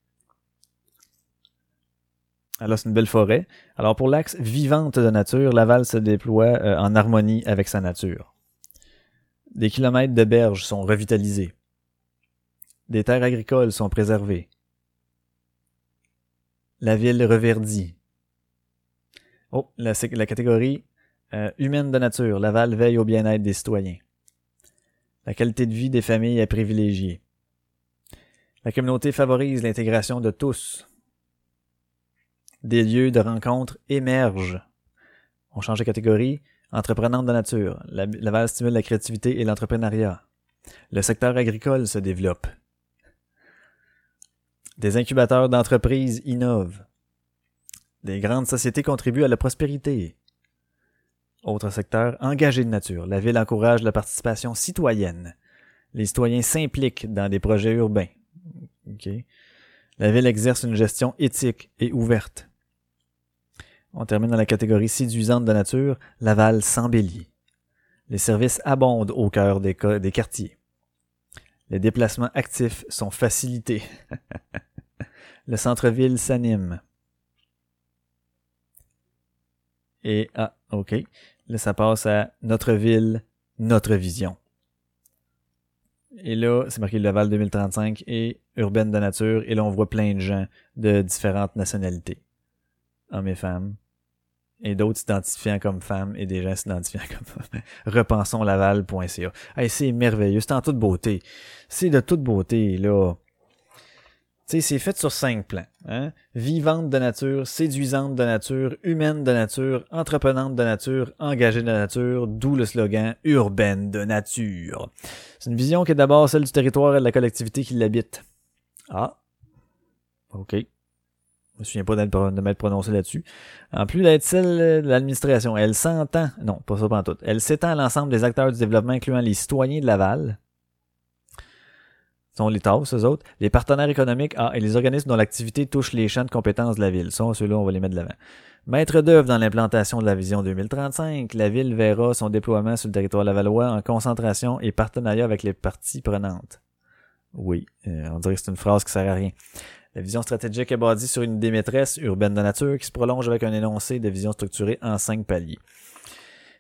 Speaker 4: Alors, c'est une belle forêt. Alors, pour l'axe vivante de nature, Laval se déploie euh, en harmonie avec sa nature. Des kilomètres de berges sont revitalisés. Des terres agricoles sont préservées. La ville reverdit. Oh, la, la catégorie euh, humaine de nature, Laval veille au bien-être des citoyens. La qualité de vie des familles est privilégiée. La communauté favorise l'intégration de tous. Des lieux de rencontre émergent. On change de catégorie. Entreprenante de nature. Laval stimule la créativité et l'entrepreneuriat. Le secteur agricole se développe. Des incubateurs d'entreprises innovent. des grandes sociétés contribuent à la prospérité. Autre secteur, engagé de nature. La ville encourage la participation citoyenne. Les citoyens s'impliquent dans des projets urbains. OK. La ville exerce une gestion éthique et ouverte. On termine dans la catégorie séduisante de nature. Laval s'embellit. Les services abondent au cœur des quartiers. Les déplacements actifs sont facilités. Le centre-ville s'anime. Et, ah, ok. Là, ça passe à notre ville, notre vision. Et là, c'est marqué Laval 2035 et urbaine de nature. Et là, on voit plein de gens de différentes nationalités. Hommes et femmes. Et d'autres s'identifiant comme femmes et des gens s'identifiant comme hommes. Repensons Laval.ca. Hey, c'est merveilleux. C'est en toute beauté. C'est de toute beauté, là. Sais, c'est fait sur cinq plans. Hein? Vivante de nature, séduisante de nature, humaine de nature, entreprenante de nature, engagée de nature, d'où le slogan urbaine de nature. C'est une vision qui est d'abord celle du territoire et de la collectivité qui l'habite. Ah. OK. Je me souviens pas de m'être prononcé là-dessus. En plus d'être celle de l'administration, elle s'entend, non, pas ça tout. Elle s'étend à l'ensemble des acteurs du développement, incluant les citoyens de Laval, sont les TAS, eux autres, les partenaires économiques ah, et les organismes dont l'activité touche les champs de compétences de la ville. Ça, ceux-là, on va les mettre de l'avant. Maître d'œuvre dans l'implantation de la vision 2035, la ville verra son déploiement sur le territoire lavallois en concentration et partenariat avec les parties prenantes. Oui, euh, on dirait que c'est une phrase qui sert à rien. La vision stratégique est bâtie sur une idée urbaine de nature qui se prolonge avec un énoncé de vision structurée en cinq paliers.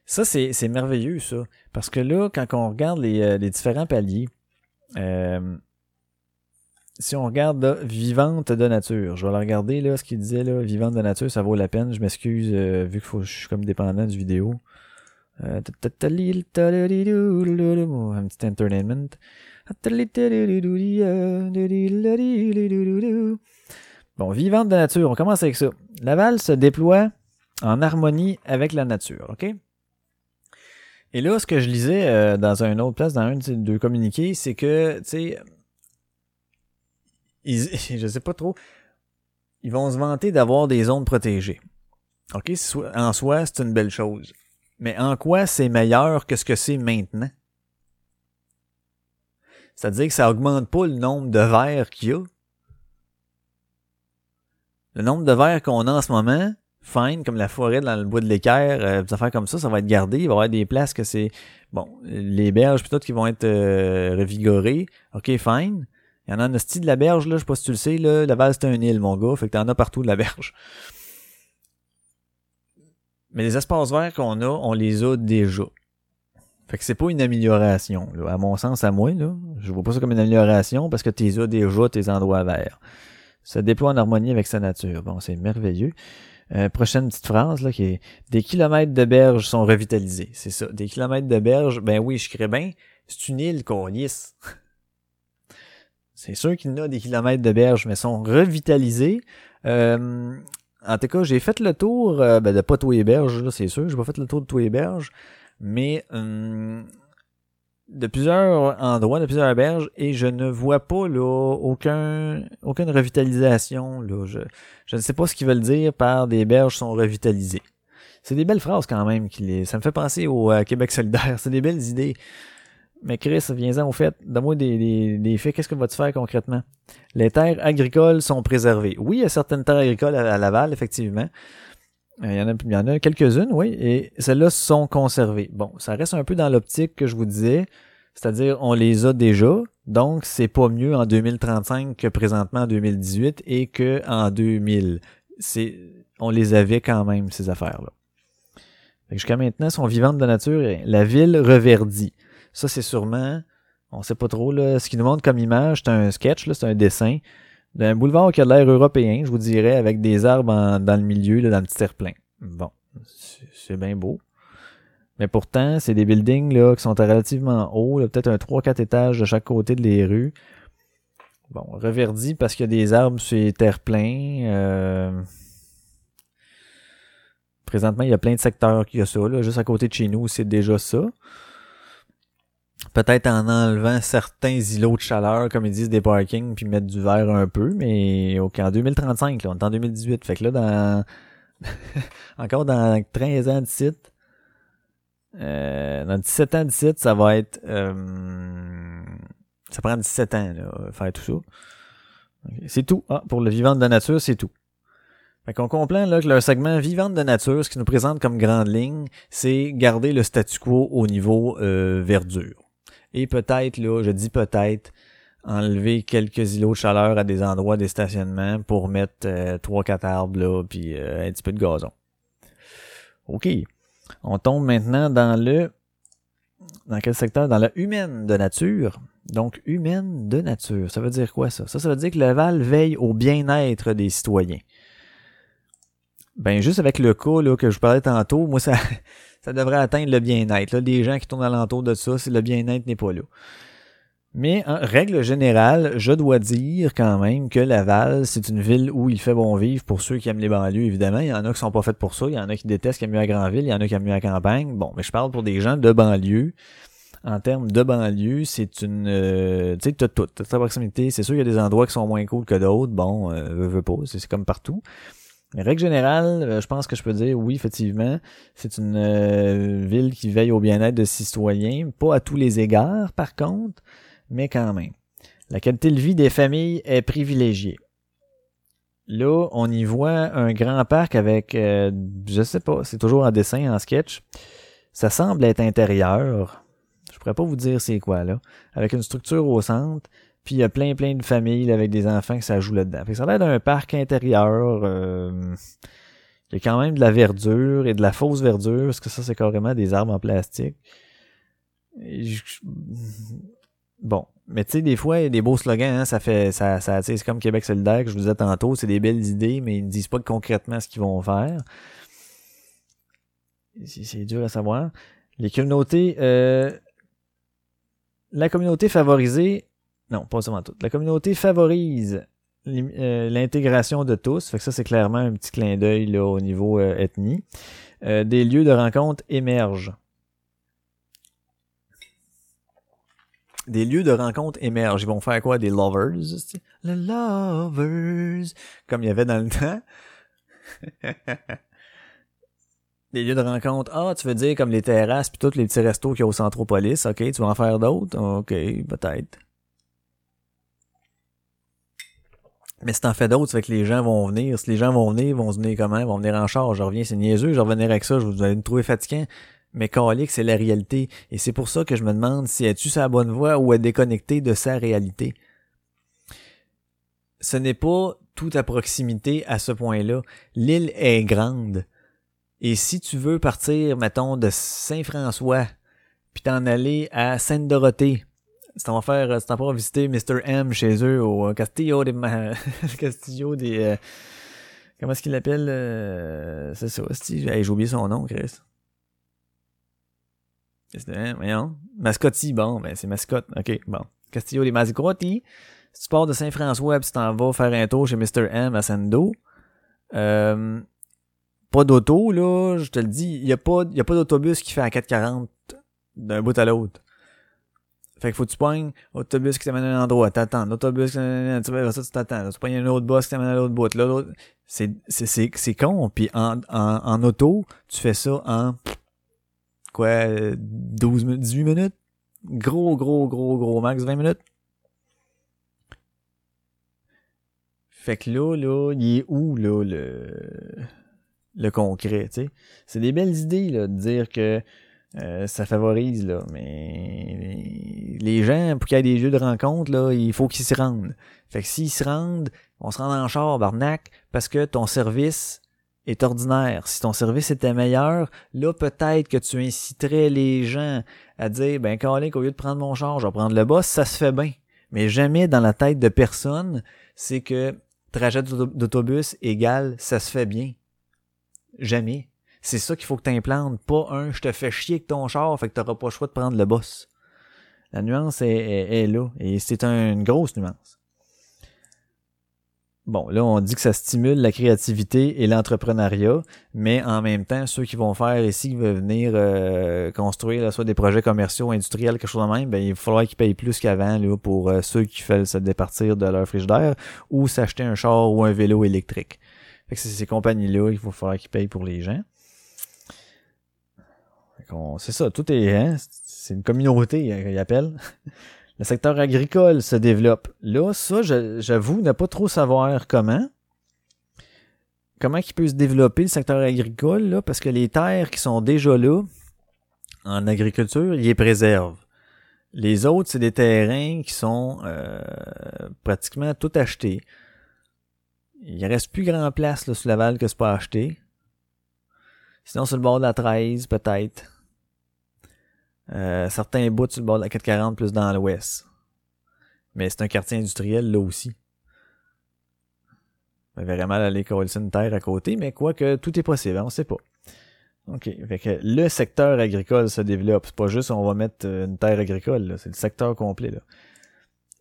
Speaker 4: Ça, c'est c'est merveilleux, ça. Parce que là, quand on regarde les, euh, les différents paliers, euh, si on regarde là, vivante de nature, je vais la regarder là, ce qu'il disait là, vivante de nature, ça vaut la peine. Je m'excuse euh, vu que faut, je suis comme dépendant du vidéo. Euh, un petit entertainment. Bon, vivante de nature, on commence avec ça. Laval se déploie en harmonie avec la nature, ok? Et là, ce que je lisais euh, dans un autre place, dans un de ces deux communiqués, c'est que, tu sais, ils- je sais pas trop, ils vont se vanter d'avoir des zones protégées. Ok, en soi, c'est une belle chose. Mais en quoi c'est meilleur que ce que c'est maintenant? C'est-à-dire que ça augmente pas le nombre de vers qu'il y a. Le nombre de vers qu'on a en ce moment, fine, comme la forêt dans le bois de l'équerre, euh, des affaires comme ça, ça va être gardé. Il va y avoir des places que c'est... Bon, les berges peut-être qui vont être euh, revigorées. OK, fine. Il y en a un style de la berge, là, je sais pas si tu le sais, là. Laval, c'est un île, mon gars. Fait que t'en as partout de la berge. Mais les espaces verts qu'on a, on les a déjà. Fait que c'est pas une amélioration, là. À mon sens, à moi, là. Je vois pas ça comme une amélioration parce que t'es as déjà tes endroits verts. Se déploie en harmonie avec sa nature. Bon, c'est merveilleux. Euh, prochaine petite phrase, là, qui est Des kilomètres de berges sont revitalisés. C'est ça. Des kilomètres de berges, ben oui, je crée bien. C'est une île qu'on lisse. c'est sûr qu'il y en a des kilomètres de berges, mais sont revitalisés. Euh, en tout cas, j'ai fait le tour, euh, ben, de pas tous les berges, c'est sûr. J'ai pas fait le tour de tous les berges. Mais hum, de plusieurs endroits, de plusieurs berges, et je ne vois pas là aucun aucune revitalisation. Là. Je, je ne sais pas ce qu'ils veulent dire par des berges sont revitalisées. C'est des belles phrases quand même. Qui ça me fait penser au euh, Québec solidaire. C'est des belles idées. Mais Chris, viens-en au fait. Donne-moi des, faits. Qu'est-ce que vas-tu faire concrètement? Les terres agricoles sont préservées. Oui, il y a certaines terres agricoles à, Laval, effectivement. Euh, Il y en a, a quelques-unes, oui, et celles-là sont conservées. Bon, ça reste un peu dans l'optique que je vous disais, c'est-à-dire on les a déjà, donc c'est pas mieux en 2035 que présentement en 2018 et que en 2000. C'est, on les avait quand même ces affaires-là. Jusqu'à maintenant, sont vivantes de nature. La ville reverdit. Ça, c'est sûrement, on sait pas trop là, ce qu'ils nous montrent comme image, c'est un sketch, c'est un dessin d'un boulevard qui a l'air européen, je vous dirais, avec des arbres dans le milieu, là, dans le petit terre-plein. Bon, c'est bien beau. Mais pourtant, c'est des buildings là, qui sont relativement hauts, peut-être un 3-4 étages de chaque côté de les rues. Bon, reverdi parce qu'il y a des arbres sur les terre-pleins. euh, Présentement, il y a plein de secteurs qui a ça. Là. Juste à côté de chez nous, c'est déjà ça. Peut-être en enlevant certains îlots de chaleur, comme ils disent, des parkings, puis mettre du verre un peu, mais ok, en 2035, là, on est en 2018. Fait que là, dans encore dans 13 ans de site. Euh, dans 17 ans de site, ça va être... euh, ça prend 17 ans, là, faire tout ça. C'est tout. Ah, pour le vivant de nature, c'est tout. Fait qu'on comprend là, que leur segment vivante de nature, ce qui nous présente comme grande ligne, c'est garder le statu quo au niveau euh, verdure. Et peut-être, là, je dis peut-être, enlever quelques îlots de chaleur à des endroits des stationnements pour mettre euh, trois, quatre arbres là, puis euh, un petit peu de gazon. OK. On tombe maintenant dans le dans quel secteur? Dans la humaine de nature. Donc, humaine de nature. Ça veut dire quoi, ça? Ça, ça veut dire que le Val veille au bien-être des citoyens. Ben, juste avec le cas là, que je vous parlais tantôt, moi, ça, ça devrait atteindre le bien-être. Là, des gens qui tournent alentour de ça, si le bien-être n'est pas là. Mais en règle générale, je dois dire quand même que Laval, c'est une ville où il fait bon vivre pour ceux qui aiment les banlieues, évidemment. Il y en a qui sont pas faites pour ça, il y en a qui détestent qui aiment mieux la grande ville, il y en a qui aiment mieux la campagne. Bon, mais je parle pour des gens de banlieue. En termes de banlieue, c'est une... euh, tu sais, t'as tout. T'as ta proximité. C'est sûr qu'il y a des endroits qui sont moins cool que d'autres. Bon, euh, veux, veux pas, c'est comme partout. Règle générale, euh, je pense que je peux dire oui, effectivement, c'est une euh, ville qui veille au bien-être de ses citoyens. Pas à tous les égards, par contre, mais quand même. La qualité de vie des familles est privilégiée. Là, on y voit un grand parc avec, euh, je sais pas, c'est toujours en dessin, en sketch. Ça semble être intérieur. Je pourrais pas vous dire c'est quoi là. Avec une structure au centre, puis il y a plein plein de familles avec des enfants que ça joue là-dedans. Ça a l'air d'un parc intérieur. euh, il y a quand même de la verdure et de la fausse verdure, parce que ça c'est carrément des arbres en plastique. Bon, mais tu sais, des fois, il y a des beaux slogans, hein, ça fait, ça, ça, c'est comme Québec solidaire que je vous disais tantôt, c'est des belles idées, mais ils ne disent pas concrètement ce qu'ils vont faire. C'est c'est dur à savoir. Les communautés, euh, la communauté favorisée, non, pas seulement toute. La communauté favorise euh, l'intégration de tous. Fait que ça, c'est clairement un petit clin d'œil au niveau euh, ethnie. Euh, des lieux de rencontre émergent. Des lieux de rencontre émergent. Ils vont faire quoi? Des lovers? Les lovers! Comme il y avait dans le temps. Des lieux de rencontre. Ah, tu veux dire comme les terrasses puis tous les petits restos qu'il y a au Centropolis. OK, tu vas en faire d'autres? OK, peut-être. Mais si t'en fais d'autres, c'est que les gens vont venir. Si les gens vont venir, vont venir comment? Ils vont venir en charge. Je reviens, c'est niaiseux, je vais avec ça, je vous allez me trouver fatigant. Mais calique, c'est la réalité. Et c'est pour ça que je me demande si es-tu la bonne voie ou est déconnecté de sa réalité. Ce n'est pas tout à proximité à ce point-là. L'île est grande. Et si tu veux partir, mettons, de Saint-François, puis t'en aller à Sainte-Dorothée, si t'en vas faire, si t'en vas visiter Mr. M chez eux au Castillo des Castillo des euh, comment est-ce qu'il l'appelle euh, c'est ça, c'est j'ai oublié son nom, Chris. C'est, voyons. Mascotti, bon, ben c'est mascotte. OK, bon. Castillo des Mascotti. Si tu pars de Saint-François puis tu t'en vas faire un tour chez Mr. M à Sando, euh, pas d'auto, là, je te le dis, il y a pas, y a pas d'autobus qui fait à 4,40 d'un bout à l'autre. Fait que faut que tu pognes autobus qui t'amène à un endroit, t'attends, autobus, qui t'amène- tu vas ça, tu t'attends, tu pognes un autre bus qui t'amène à l'autre bout, là, l'autre. C'est, c'est, c'est, con, puis en, en, en auto, tu fais ça en, quoi, euh, 12, mi- 18 minutes? Gros, gros, gros, gros max, 20 minutes? Fait que là, là, il est où, là, le, le concret, tu sais? C'est des belles idées, là, de dire que euh, ça favorise, là, mais les gens, pour qu'il y ait des jeux de rencontre, là, il faut qu'ils s'y rendent. Fait que s'ils se rendent, on se rend en char, barnac, parce que ton service est ordinaire. Si ton service était meilleur, là, peut-être que tu inciterais les gens à dire, ben, Colin, qu'au lieu de prendre mon char, je vais prendre le boss, ça se fait bien. Mais jamais dans la tête de personne, c'est que trajet d'auto- d'autobus égale ça se fait bien. Jamais. C'est ça qu'il faut que tu implantes, pas un je te fais chier avec ton char, fait que t'auras pas le choix de prendre le boss. La nuance est, là, et c'est un- une grosse nuance. Bon, là, on dit que ça stimule la créativité et l'entrepreneuriat, mais en même temps, ceux qui vont faire ici, qui veulent venir euh, construire là, soit des projets commerciaux, industriels, quelque chose de même, ben, il va falloir qu'ils payent plus qu'avant là, pour euh, ceux qui veulent se départir de leur frigidaire ou s'acheter un char ou un vélo électrique. Fait que c'est ces compagnies-là qu'il faut falloir qu'ils payent pour les gens. C'est ça, tout est, hein, c'est une communauté, ils appellent. Le secteur agricole se développe. Là, ça, j'avoue ne pas trop savoir comment. Comment il peut se développer le secteur agricole, là, parce que les terres qui sont déjà là, en agriculture, ils les préservent. Les autres, c'est des terrains qui sont euh, pratiquement tout achetés. Il reste plus grand place là, sur Laval que c'est pas acheté. Sinon, sur le bord de la 13, peut-être. Euh, certains bouts sur le bord de la 440 plus dans l'ouest. Mais c'est un quartier industriel là aussi. On verrait mal aller coller une terre à côté, mais quoi que tout est possible, hein, on sait pas. OK. Fait que le secteur agricole se développe. C'est pas juste on va mettre euh, une terre agricole, c'est le secteur complet.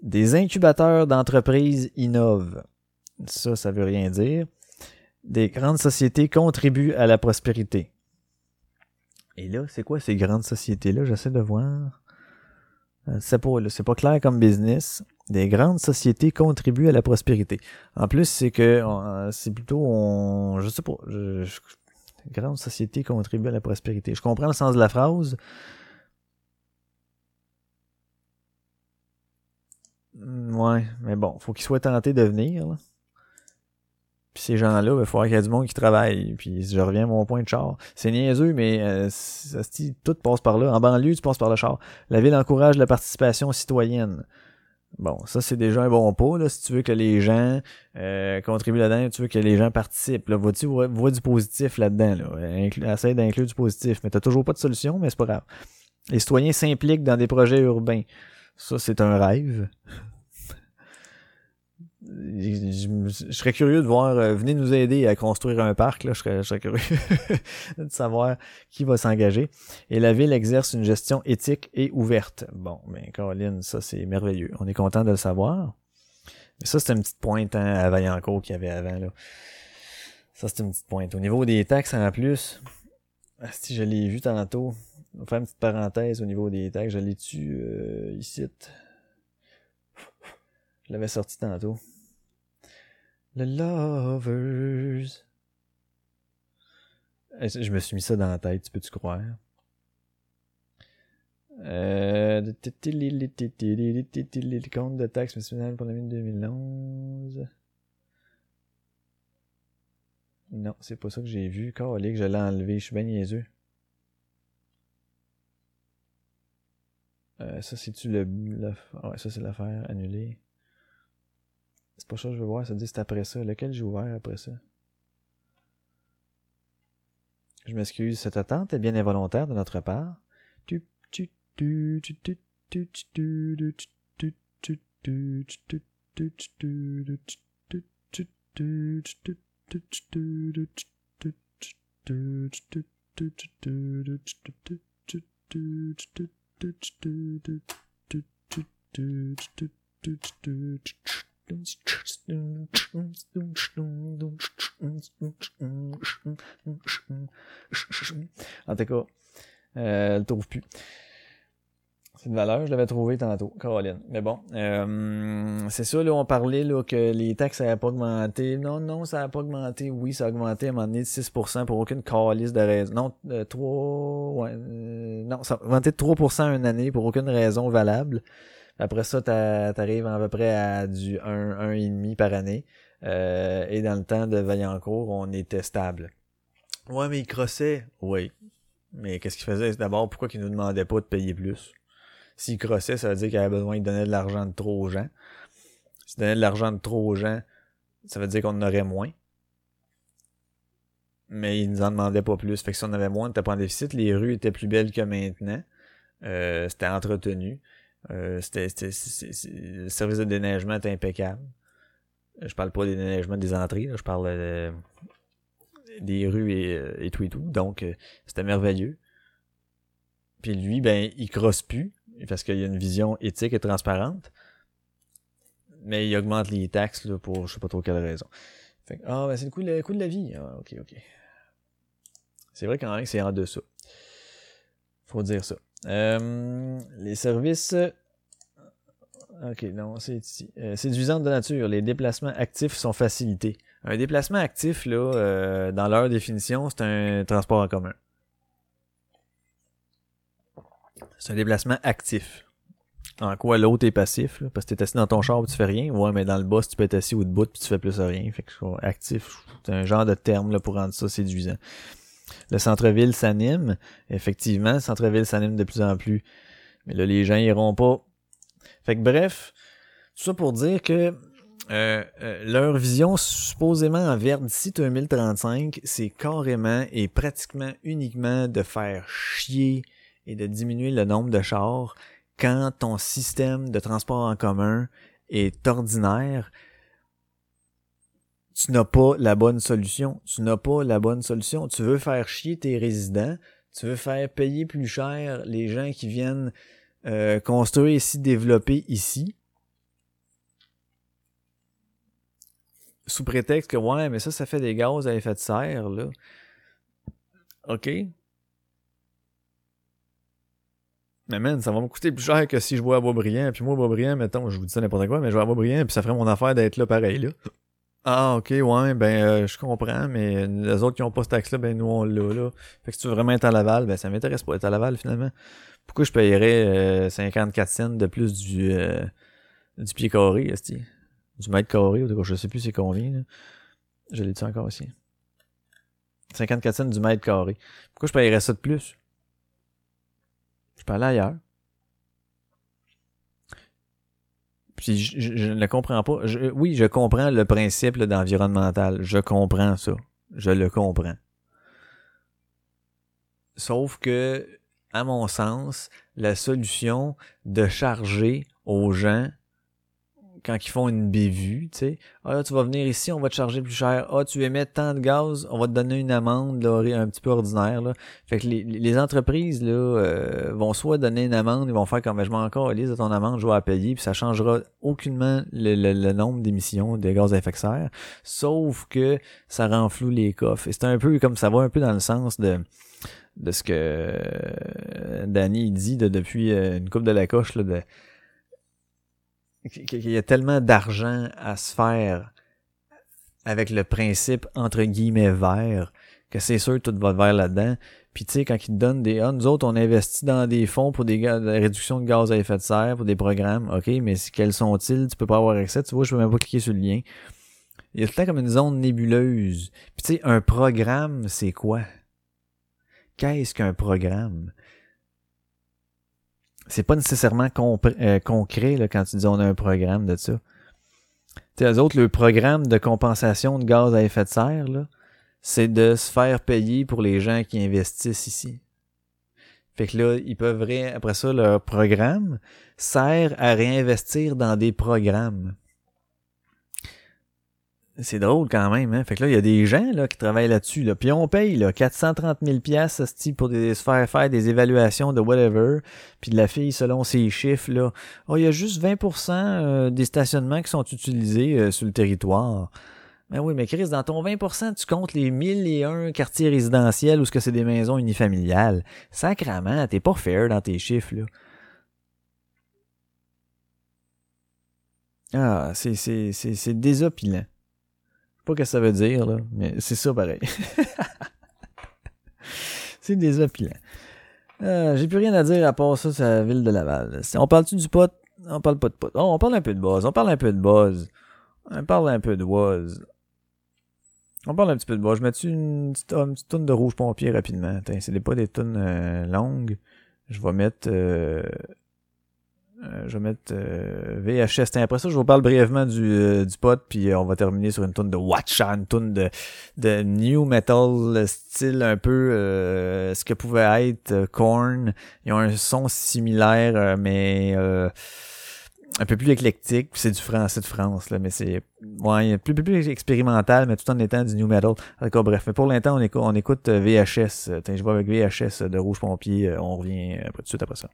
Speaker 4: Des incubateurs d'entreprises innovent. Ça, ça veut rien dire. Des grandes sociétés contribuent à la prospérité. Et là, c'est quoi ces grandes sociétés-là? J'essaie de voir. Euh, C'est pas, pas clair comme business. Des grandes sociétés contribuent à la prospérité. En plus, c'est que euh, c'est plutôt on, je sais pas, je, grandes sociétés contribuent à la prospérité. Je comprends le sens de la phrase. Hmm, Ouais, mais bon, faut qu'ils soient tentés de venir. là. Puis ces gens-là, il va falloir qu'il y ait du monde qui travaille. Puis je reviens à mon point de char. C'est niaiseux, mais euh, tout passe par là. En banlieue, tu passes par le char. La ville encourage la participation citoyenne. Bon, ça c'est déjà un bon pas. Là, si tu veux que les gens euh, contribuent là-dedans, tu veux que les gens participent. Là, vois-tu, vois, vois du positif là-dedans. Là. Essaie d'inclure du positif. Mais t'as toujours pas de solution, mais c'est pas grave. Les citoyens s'impliquent dans des projets urbains. Ça, c'est un rêve. Je, serais curieux de voir, euh, venez nous aider à construire un parc, là, je serais, je serais curieux de savoir qui va s'engager. Et la ville exerce une gestion éthique et ouverte. Bon, mais Caroline, ça c'est merveilleux. On est content de le savoir. Mais ça, c'est une petite pointe hein, à Vaillancourt qu'il y avait avant. Là. Ça, c'est une petite pointe. Au niveau des taxes en plus, si je l'ai vu tantôt, on va faire une petite parenthèse au niveau des taxes, je l'ai tu euh, ici? Je l'avais sorti tantôt. Le Lovers. Eh, Je me suis mis ça dans la tête, tu peux-tu croire? Le compte de taxes nationales pour l'année 2011. Non, c'est pas ça que j'ai vu. Calé que je l'ai enlevé, je suis bien niaiseux. Euh, ça, c'est-tu le, le- Ouais, ça, c'est l'affaire annulée. C'est pas ça que je veux voir, ça dit c'est après ça. Lequel j'ai ouvert après ça? Je m'excuse, cette attente est bien involontaire de notre part. En tout cas, euh, elle le trouve plus. C'est une valeur, je l'avais trouvé tantôt, Caroline. Mais bon, euh, c'est ça, là, on parlait là, que les taxes n'avaient pas augmenté. Non, non, ça n'a pas augmenté. Oui, ça a augmenté à un moment donné de 6% pour aucune calice de raison. Non, euh, 3... Ouais, euh, non, ça a augmenté de 3% une année pour aucune raison valable. Après ça, t'a- t'arrives à peu près à du 1, 1,5 par année. Euh, et dans le temps de Vaillancourt, on était stable. Ouais, mais il crossait. Oui. Mais qu'est-ce qu'il faisait? D'abord, pourquoi qu'il nous demandait pas de payer plus? S'il crossait, ça veut dire qu'il avait besoin de donner de l'argent de trop aux gens. S'il donnait de l'argent de trop aux gens, ça veut dire qu'on en aurait moins. Mais il nous en demandait pas plus. Fait que si on avait moins, on n'était pas en déficit. Les rues étaient plus belles que maintenant. Euh, c'était entretenu. Euh, c'était, le service de déneigement était impeccable. Je parle pas des déneigements des entrées, je parle euh, des rues et, euh, et tout et tout. Donc, euh, c'était merveilleux. Puis lui, ben, il crosse plus, parce qu'il a une vision éthique et transparente. Mais il augmente les taxes pour je sais pas trop quelle raison. Ah, ben c'est le coût, le coût de la vie. Ah, ok, ok. C'est vrai quand même que c'est en dessous. Faut dire ça. Euh, les services Ok, non, c'est ici. Euh, séduisante de nature, les déplacements actifs sont facilités. Un déplacement actif, là, euh, dans leur définition, c'est un transport en commun. C'est un déplacement actif. En quoi l'autre est passif, là, parce que t'es assis dans ton char et tu fais rien. Ouais, mais dans le boss, tu peux être assis ou debout puis tu fais plus rien. Fait que actif, c'est un genre de terme là, pour rendre ça séduisant. Le centre-ville s'anime. Effectivement, le centre-ville s'anime de plus en plus. Mais là, les gens iront pas. Fait que bref, tout ça pour dire que euh, euh, leur vision supposément en vers d'ici 2035, c'est carrément et pratiquement uniquement de faire chier et de diminuer le nombre de chars quand ton système de transport en commun est ordinaire. Tu n'as pas la bonne solution. Tu n'as pas la bonne solution. Tu veux faire chier tes résidents. Tu veux faire payer plus cher les gens qui viennent euh, construire ici, développer ici. Sous prétexte que, ouais, mais ça, ça fait des gaz à effet de serre, là. OK. Mais man, ça va me coûter plus cher que si je bois à Boisbriand. Puis moi, Boisbriand, mettons, je vous dis ça n'importe quoi, mais je vais à Boisbriand, puis ça ferait mon affaire d'être là pareil, là. Ah, ok, ouais, ben, euh, je comprends, mais les autres qui ont pas ce taxe-là, ben, nous, on l'a, là. Fait que si tu veux vraiment être à Laval, ben, ça m'intéresse pas être à Laval, finalement. Pourquoi je payerais euh, 54 cents de plus du, euh, du pied carré, esti? Du mètre carré, ou je sais plus c'est combien, là. Je l'ai dit encore aussi. 54 cents du mètre carré. Pourquoi je payerais ça de plus? Je peux aller ailleurs. Je, ne comprends pas. Oui, je comprends le principe d'environnemental. Je comprends ça. Je le comprends. Sauf que, à mon sens, la solution de charger aux gens quand ils font une bévue, tu sais, ah là, tu vas venir ici, on va te charger plus cher. Ah, tu émets tant de gaz, on va te donner une amende là, un petit peu ordinaire. Là. Fait que les, les entreprises là, euh, vont soit donner une amende, ils vont faire comme je m'en encore de ton amende, je vais la payer, puis ça changera aucunement le, le- le nombre d'émissions de gaz à effet de serre, sauf que ça renfloue les coffres. Et c'est un peu comme ça va un peu dans le sens de de ce que euh, Danny dit de, depuis euh, une coupe de la coche là, de qu'il y a tellement d'argent à se faire avec le principe entre guillemets vert que c'est sûr tout va vers là-dedans. Puis tu sais, quand ils te donnent des. Ah, nous autres, on investit dans des fonds pour des ga- de gaz à effet de serre, pour des programmes. OK, mais quels sont-ils? Tu peux pas avoir accès. Tu vois, je peux même pas cliquer sur le lien. Il y a tout le temps comme une zone nébuleuse. Puis tu sais, un programme, c'est quoi? Qu'est-ce qu'un programme? C'est pas nécessairement euh, concret là, quand tu dis on a un programme de ça. Tu autres, le programme de compensation de gaz à effet de serre, c'est de se faire payer pour les gens qui investissent ici. Fait que là, ils peuvent après ça, leur programme sert à réinvestir dans des programmes. C'est drôle quand même, hein? Fait que là, il y a des gens là, qui travaillent là-dessus. Là. Puis on paye là, 430 000 piastres, esti, pour des, se faire faire des évaluations de whatever. Puis de la fille, selon ses chiffres, là, oh, il y a juste 20% euh, des stationnements qui sont utilisés euh, sur le territoire. Ben oui, mais Chris, dans ton 20%, tu comptes les 1001 quartiers résidentiels ou ce que c'est des maisons unifamiliales. Sacrament, t'es pas fair dans tes chiffres, là. Ah, c'est, c'est, c'est, c'est désopilant. Pas ce que ça veut dire, là, mais c'est ça pareil. c'est désopilant. Euh, j'ai plus rien à dire à part ça sur la ville de Laval. On parle-tu du pot? On parle pas de pot. Oh, on parle un peu de buzz. On parle un peu de buzz. On parle un peu de buzz. On parle un petit peu de buzz. Je mets-tu une petite, une petite toune de rouge pompier rapidement? C'est pas des tunes euh, longues. Je vais mettre... euh, euh, je vais mettre euh, VHS. Tiens, après ça, je vous parle brièvement du, euh, du pot, puis euh, on va terminer sur une tune de Watcha, une tune de, de new metal, le style un peu euh, ce que pouvait être Korn. Ils ont un son similaire, mais un peu plus éclectique. C'est du français de France, là, mais c'est ouais, plus, plus, plus expérimental, mais tout en étant du new metal. D'accord, bref. Mais pour l'instant, on écoute, on écoute VHS. Tiens, je vais avec VHS de Rouge Pompier. On revient tout de suite après ça.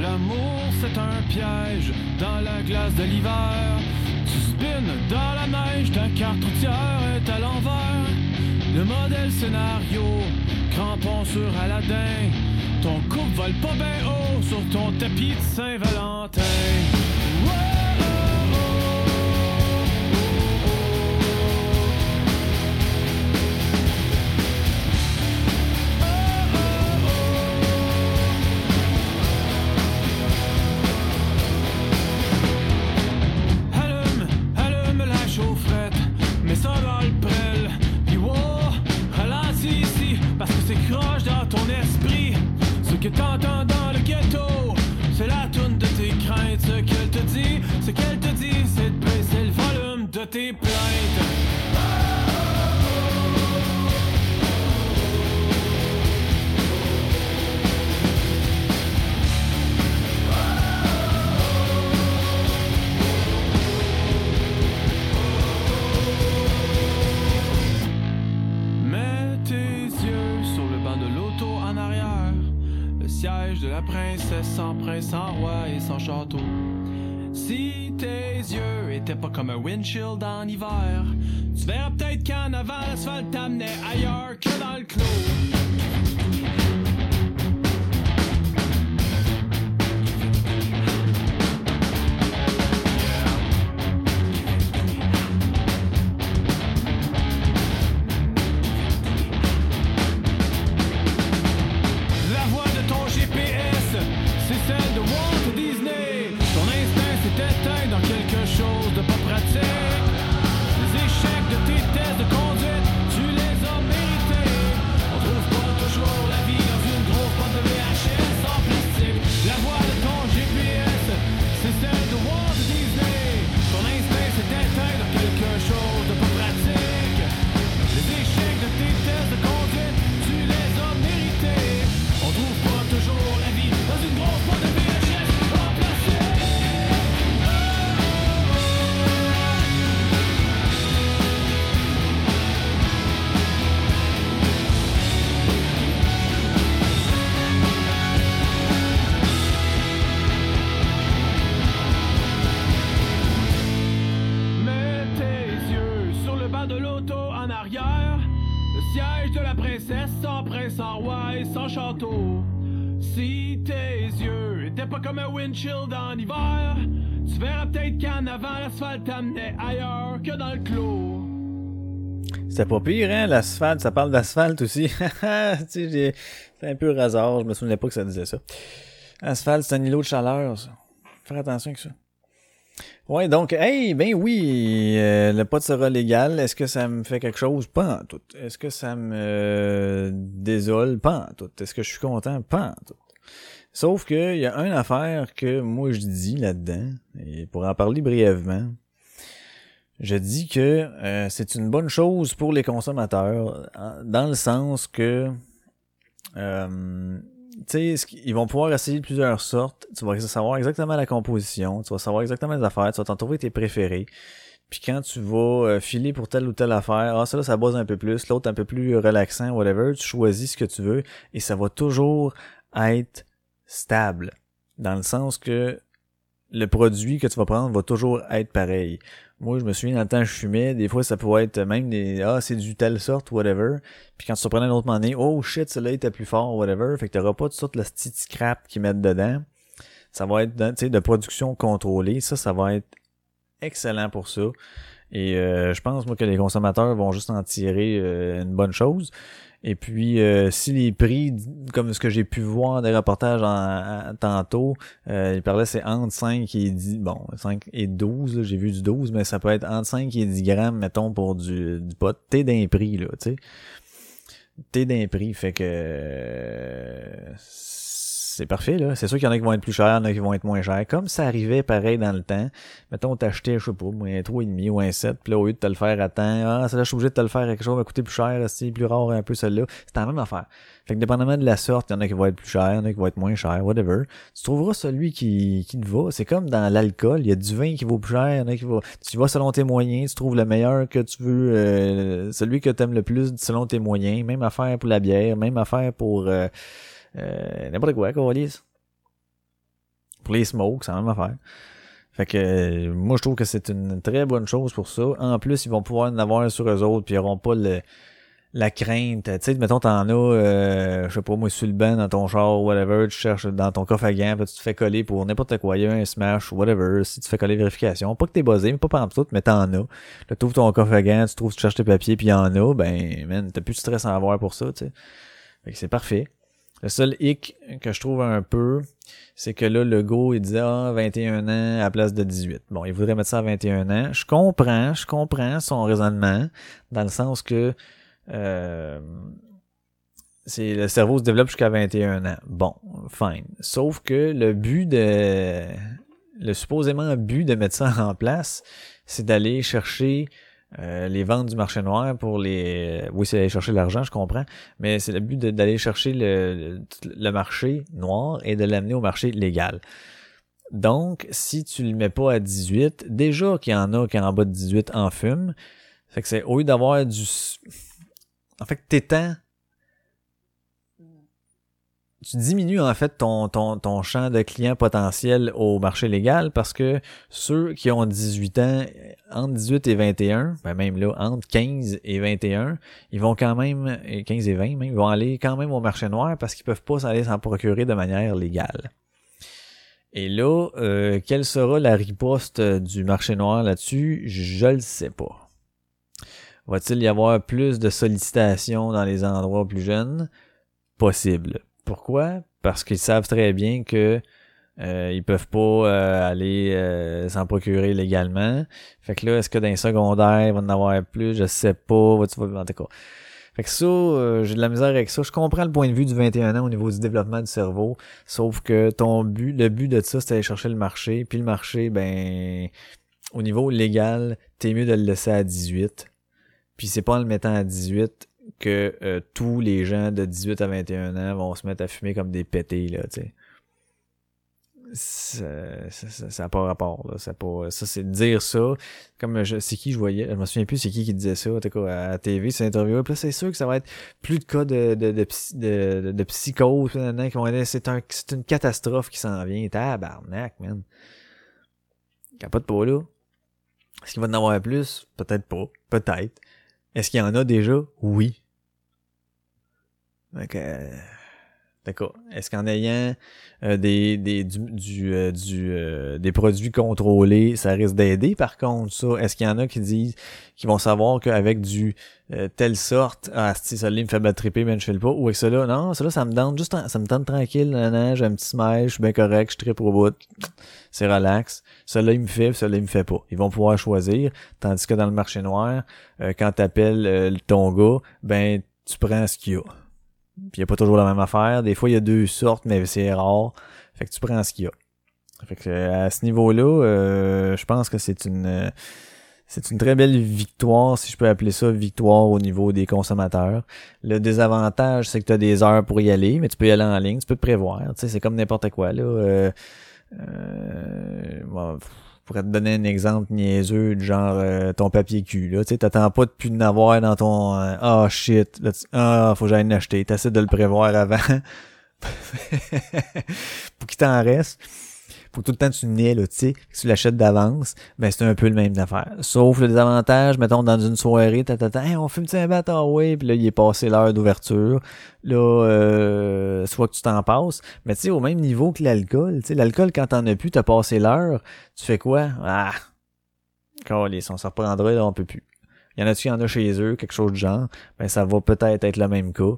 Speaker 8: L'amour c'est un piège dans la glace de l'hiver. Tu spins dans la neige, ta carte routière est à l'envers. Le modèle scénario, crampon sur Aladdin. Ton couple vole pas bien haut sur ton tapis de Saint-Valentin. dans ton esprit
Speaker 10: ce que t'entends dans le ghetto. C'est la toune de tes craintes. Ce qu'elle te dit, ce qu'elle te dit, c'est de baisser le volume de tes plaintes. De la princesse sans prince, sans roi et sans château. Si tes yeux étaient pas comme un windshield en hiver, tu verras peut-être qu'en avant l'asphalte t'amenait ailleurs que dans le clos. Sans roi et sans château. Si tes yeux étaient pas comme un windshield en hiver, tu verras peut-être qu'en avant l'asphalte t'amenait ailleurs que dans le clos.
Speaker 4: C'était pas pire, hein, l'asphalte, ça parle d'asphalte aussi. c'est un peu hasard, je me souvenais pas que ça disait ça. Asphalte, c'est un îlot de chaleur, ça. Faire attention avec ça. Ouais, donc, hey, ben oui, euh, le pot sera légal. Est-ce que ça me fait quelque chose? Pas en tout. Est-ce que ça me euh, désole? Pas en tout. Est-ce que je suis content? Pas en tout. Sauf que il y a une affaire que moi je dis là-dedans, et pour en parler brièvement, je dis que euh, c'est une bonne chose pour les consommateurs, dans le sens que tu ils vont pouvoir essayer plusieurs sortes. Tu vas savoir exactement la composition, tu vas savoir exactement les affaires, tu vas t'en trouver tes préférés. Puis quand tu vas euh, filer pour telle ou telle affaire, ah ça là, ça base un peu plus, l'autre un peu plus relaxant, whatever, tu choisis ce que tu veux et ça va toujours être stable. Dans le sens que le produit que tu vas prendre va toujours être pareil. Moi, je me souviens, dans le temps, je fumais, des fois, ça pouvait être même des, ah, c'est du telle sorte, whatever. Puis quand tu te prenais un autre moment donné, oh shit, celui-là était plus fort, whatever. Fait que t'auras pas toute sorte le petit scrap qu'ils mettent dedans. Ça va être, tu sais, de production contrôlée. Ça, ça va être excellent pour ça. Et euh, je pense, moi, que les consommateurs vont juste en tirer euh, une bonne chose. Et puis, euh, si les prix, comme ce que j'ai pu voir des reportages en, en- tantôt, euh, il parlait c'est entre 5 et 10, bon, 5 et 12, là, j'ai vu du 12, mais ça peut être entre 5 et 10 grammes, mettons, pour du, du pot. T'es d'un prix, là, tu sais. T'es d'un prix, fait que euh, c'est parfait, là. C'est sûr qu'il y en a qui vont être plus chers, il y en a qui vont être moins chers. Comme ça arrivait pareil dans le temps, mettons, t'achetais, je sais pas, un 3,5 ou un 7, puis là, au lieu de te le faire à temps, ah, ça là, je suis obligé de te le faire à quelque chose, va coûter plus cher, c'est plus rare un peu celle-là. C'est la même affaire. Fait que dépendamment de la sorte, il y en a qui vont être plus chers, il y en a qui vont être moins chers, whatever. Tu trouveras celui qui, qui te va. C'est comme dans l'alcool, il y a du vin qui vaut plus cher, il y en a qui va. Tu vas selon tes moyens, tu trouves le meilleur que tu veux, euh, celui que tu aimes le plus selon tes moyens. Même affaire pour la bière, même affaire pour euh, euh, n'importe quoi, Colis. Pour les smokes, c'est la même affaire. Fait que euh, moi je trouve que c'est une très bonne chose pour ça. En plus, ils vont pouvoir en avoir sur eux autres, puis ils auront pas le la crainte. Tu sais, mettons, t'en as, euh, je sais pas moi, sur le banc dans ton char, whatever, tu cherches dans ton coffre à gants, puis tu te fais coller pour n'importe quoi, il y a un smash, whatever, si tu fais coller vérification. Pas que t'es buzzé, mais pas pendant tout, mais t'en as. Là, t'ouvres ton coffre à gants, tu trouves, tu cherches tes papiers, puis il y en a, ben, man, t'as plus de stress à avoir pour ça, tu sais. Fait que c'est parfait. Le seul hic que je trouve un peu, c'est que là, le go, il disait, ah, 21 ans à la place de 18. Bon, il voudrait mettre ça à 21 ans. Je comprends, je comprends son raisonnement, dans le sens que, euh, c'est le cerveau se développe jusqu'à 21 ans. Bon, fine. Sauf que le but de le supposément but de mettre ça en place, c'est d'aller chercher euh, les ventes du marché noir pour les... Oui, c'est aller chercher l'argent, je comprends, mais c'est le but d'aller chercher le, le marché noir et de l'amener au marché légal. Donc, si tu le mets pas à 18, déjà qu'il y en a qui en bas de 18 en fument, fait que c'est au lieu d'avoir du... En fait, t'étends tu diminues en fait ton, ton, ton champ de clients potentiels au marché légal parce que ceux qui ont 18 ans, entre 18 et 21, ben même là, entre 15 et 21, ils vont quand même, et 15 et 20 même, ils vont aller quand même au marché noir parce qu'ils peuvent pas aller s'en procurer de manière légale. Et là, euh, quelle sera la riposte du marché noir là-dessus? Je le sais pas. Va-t-il y avoir plus de sollicitations dans les endroits plus jeunes? Possible. Pourquoi? Parce qu'ils savent très bien que euh, ils peuvent pas euh, aller euh, s'en procurer légalement. Fait que là, est-ce que dans les secondaires, il va en avoir plus? Je sais pas. Va-tu en tout. Fait que ça, euh, j'ai de la misère avec ça. Je comprends le point de vue du 21 ans au niveau du développement du cerveau. Sauf que ton but, le but de ça, c'est d'aller chercher le marché. Puis le marché, ben, au niveau légal, t'es mieux de le laisser à 18. Puis c'est pas en le mettant à 18 que euh, tous les gens de 18 à 21 ans vont se mettre à fumer comme des pétés, là, tu sais. Ça ça- ça- ça pas rapport, là. Ça, ça c'est dire ça. Comme c'est qui je voyais, je me souviens plus c'est qui qui disait ça, en tout à la TV, c'est interview. Puis là, c'est sûr que ça va être plus de cas de, de, de, de, de, psychose, qui vont dire, c'est un, c'est une catastrophe qui s'en vient. Tabarnak, man. Capote pas, là. Est-ce qu'il va en avoir plus? Peut-être pas. Peut-être. Est-ce qu'il y en a déjà? Oui. Euh, d'accord. Est-ce qu'en ayant euh, des, des, du, du, euh, du, euh, des produits contrôlés, ça risque d'aider par contre ça? Est-ce qu'il y en a qui disent, qui vont savoir qu'avec du euh, telle sorte, ah, si ça me fait battre triper, mais je fais le pas, ou avec cela, non, cela, ça me tente juste, ça me tente tranquille, j'ai un petit smile, je suis bien correct, je tripe au bout, c'est relax. Celui-là, il me fait, celui-là, il me fait pas. Ils vont pouvoir choisir, tandis que dans le marché noir, euh, quand t'appelles euh, ton gars, ben, tu prends ce qu'il y a. Puis il a pas toujours la même affaire. Des fois, il y a deux sortes, mais c'est rare. Fait que tu prends ce qu'il y a. Fait que euh, à ce niveau-là, euh, je pense que c'est une c'est une très belle victoire, si je peux appeler ça victoire au niveau des consommateurs. Le désavantage, c'est que tu as des heures pour y aller, mais tu peux y aller en ligne, tu peux te prévoir. C'est comme n'importe quoi. Là. Euh, pourrais te donner un exemple niaiseux genre euh, ton papier cul. Là. Tu sais, t'attends pas de plus de n'avoir dans ton euh, Ah shit, là, tu- ah, faut que j'aille en acheter. T'essaies de le prévoir avant. pour qu'il t'en reste. Faut que tout le temps tu nais, là, tu tu l'achètes d'avance, ben c'est un peu le même affaire. Sauf le désavantage, mettons, dans une soirée, t'attends, hey, on fume-tu un bat, ah ouais, puis là, il est passé l'heure d'ouverture. Là, euh, soit que tu t'en passes, mais tu sais, au même niveau que l'alcool, tu sais, l'alcool, quand t'en as plus, t'as passé l'heure, tu fais quoi? Ah! Calisse, on s'en reprendra, là, on peut plus. Il y en a-tu qui en a chez eux, quelque chose de genre, ben ça va peut-être être le même cas.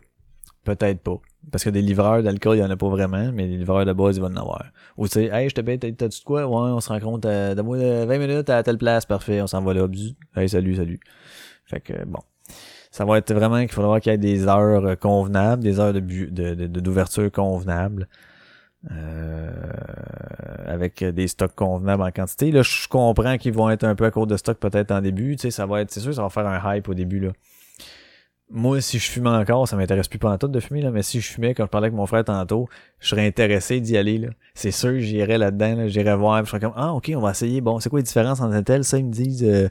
Speaker 4: Peut-être pas. Parce que des livreurs d'alcool, il y en a pas vraiment, mais les livreurs de base, ils vont en avoir. Ou tu sais, hey, je te paye, t'as- t'as-tu de quoi? Ouais, on se rencontre à, euh, 20 minutes à telle place, parfait, on s'en va là. Hey, salut, salut. Fait que, bon. Ça va être vraiment qu'il faudra qu'il y ait des heures euh, convenables, des heures de bu- de, d'ouverture convenables. Euh, avec des stocks convenables en quantité. Là, je comprends qu'ils vont être un peu à court de stock peut-être en début. Tu sais, ça va être, c'est sûr, ça va faire un hype au début, là. Moi, si je fumais encore, ça m'intéresse plus pas tout de fumer, là, mais si je fumais, quand je parlais avec mon frère tantôt, je serais intéressé d'y aller, là. C'est sûr, j'irais là-dedans, là, j'irais voir, je serais comme, ah, ok, on va essayer, bon, c'est quoi les différences entre tel, ça, ils me disent, euh,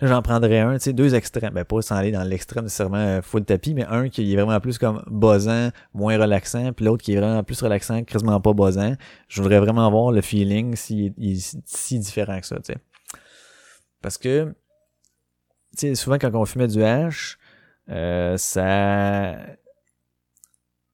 Speaker 4: là, j'en prendrais un, tu sais, deux extrêmes, ben, pas sans aller dans l'extrême nécessairement euh, full tapis, mais un qui est vraiment plus comme buzzant, moins relaxant, puis l'autre qui est vraiment plus relaxant, quasiment pas buzzant. Je voudrais vraiment avoir le feeling si, est si différent que ça, tu sais. Parce que, tu sais, souvent quand on fumait du hash, euh, ça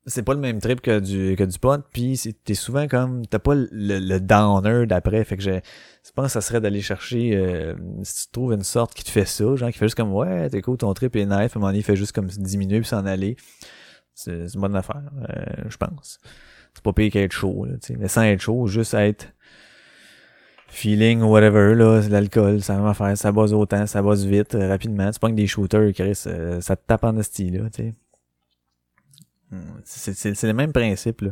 Speaker 4: c'est pas le même trip que du que du pot puis t'es souvent comme t'as pas le, le downer d'après fait que je, je pense que ça serait d'aller chercher euh, si tu trouves une sorte qui te fait ça genre qui fait juste comme ouais t'es cool ton trip est nice à un moment donné il fait juste comme diminuer puis s'en aller. C'est une bonne affaire euh, je pense. C'est pas pire qu'être chaud là, mais sans être chaud juste être feeling ou whatever, là, l'alcool, ça va faire, ça bosse autant, ça bosse vite, euh, rapidement. C'est pas que des shooters, Chris, euh, ça te tape en esti, là, tu sais. C'est, le même principe, là.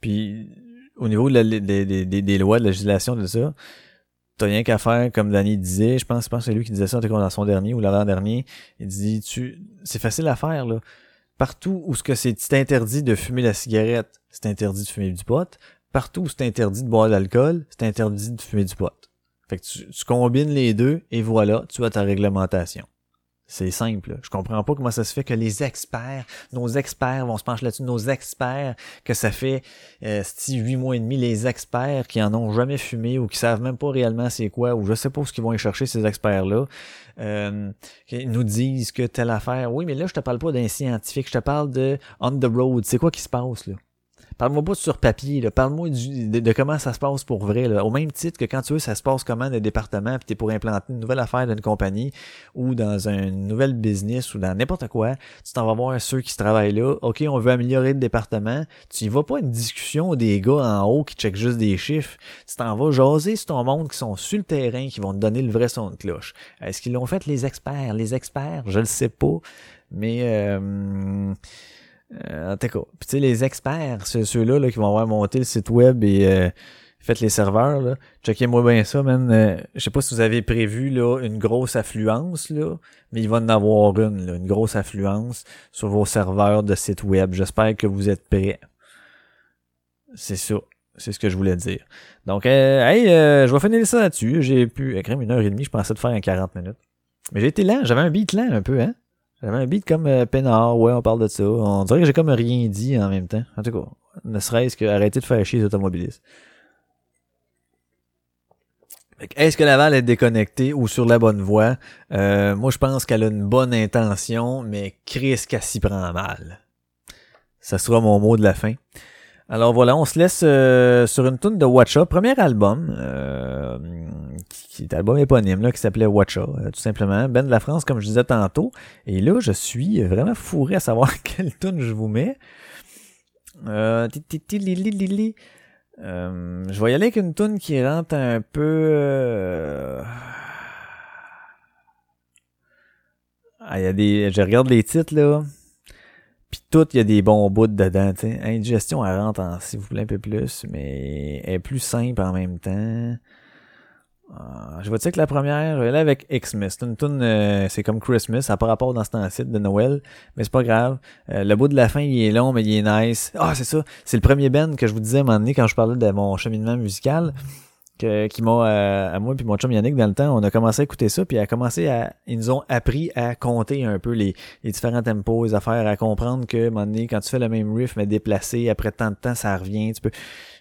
Speaker 4: Puis, au niveau de la- des, des- des- lois, de la législation, de ça, t'as rien qu'à faire, comme Danny disait, je pense, je pense que c'est lui qui disait ça, en tout cas, dans son dernier ou l'avant-dernier, il dit, tu, c'est facile à faire, là. Partout où ce que c'est interdit de fumer la cigarette, c'est interdit de fumer du pot. Partout où c'est interdit de boire de l'alcool, c'est interdit de fumer du pot. Fait que tu, tu combines les deux et voilà, tu as ta réglementation. C'est simple. là. Je comprends pas comment ça se fait que les experts, nos experts vont se pencher là-dessus, nos experts, que ça fait euh, c'ti, huit mois et demi, les experts qui en ont jamais fumé ou qui savent même pas réellement c'est quoi, ou je sais pas où ce qu'ils vont y chercher ces experts-là, euh, nous disent que telle affaire. Oui, mais là, je te parle pas d'un scientifique, je te parle de on the road. C'est quoi qui se passe là? Parle-moi pas sur papier. Parle-moi de, comment ça se passe pour vrai, là. Au même titre que quand tu veux, ça se passe comment le département, puis t'es pour implanter une nouvelle affaire d'une compagnie ou dans un nouvel business ou dans n'importe quoi, tu t'en vas voir ceux qui se travaillent là. OK, on veut améliorer le département. Tu y vas pas à une discussion des gars en haut qui checkent juste des chiffres. Tu t'en vas jaser sur ton monde qui sont sur le terrain, qui vont te donner le vrai son de cloche. Est-ce qu'ils l'ont fait les experts? Les experts, je le sais pas. Mais euh, euh, en tout cas, puis tu sais, les experts, ceux-là là, qui vont avoir monté le site web et euh, fait les serveurs, là. Checkez-moi bien ça, man. Euh, je sais pas si vous avez prévu là, une grosse affluence, là, mais il va en avoir une, là, une grosse affluence sur vos serveurs de site web. J'espère que vous êtes prêts. C'est ça. C'est ce que je voulais dire. Donc, euh, hey, je vais finir ça là-dessus. J'ai pu, même une heure et demie, je pensais de faire en 40 minutes. Mais j'ai été lent, j'avais un beat lent un peu, hein? J'avais un beat comme euh, ouais, on parle de ça. On dirait que j'ai comme rien dit en même temps. En tout cas, ne serait-ce que arrêter de faire chier les automobilistes. Est-ce que Laval est déconnectée ou sur la bonne voie? Euh, moi, je pense qu'elle a une bonne intention, mais Chris qu'elle s'y prend mal. Ça sera mon mot de la fin. Alors voilà, on se laisse euh, sur une tune de Watcha, premier album, euh, qui, qui est album éponyme, là, qui s'appelait Watcha, euh, tout simplement. Ben de la France, comme je disais tantôt. Et là, je suis vraiment fourré à savoir quelle tune je vous mets. Euh. Euh, je vais y aller avec une tune qui rentre un peu... Ah, il y a des... Je regarde les titres, là. Puis tout, il y a des bons bouts dedans, tu sais. Indigestion, elle rentre en, s'il vous plaît, un peu plus, mais elle est plus simple en même temps. Ah, je vais dire que la première, aller avec Xmas. C'est une tune, euh, c'est comme Christmas, ça n'a pas rapport dans ce temps-ci de Noël, mais c'est pas grave. Euh, le bout de la fin, il est long, mais il est nice. Ah, c'est ça. C'est le premier band que je vous disais à un moment donné quand je parlais de mon cheminement musical. Que, qui m'a euh, à moi puis mon chum Yannick dans le temps on a commencé à écouter ça puis à commencer à ils nous ont appris à compter un peu les, les différents tempos les affaires à comprendre que à un moment donné quand tu fais le même riff mais déplacé après tant de temps ça revient tu peux.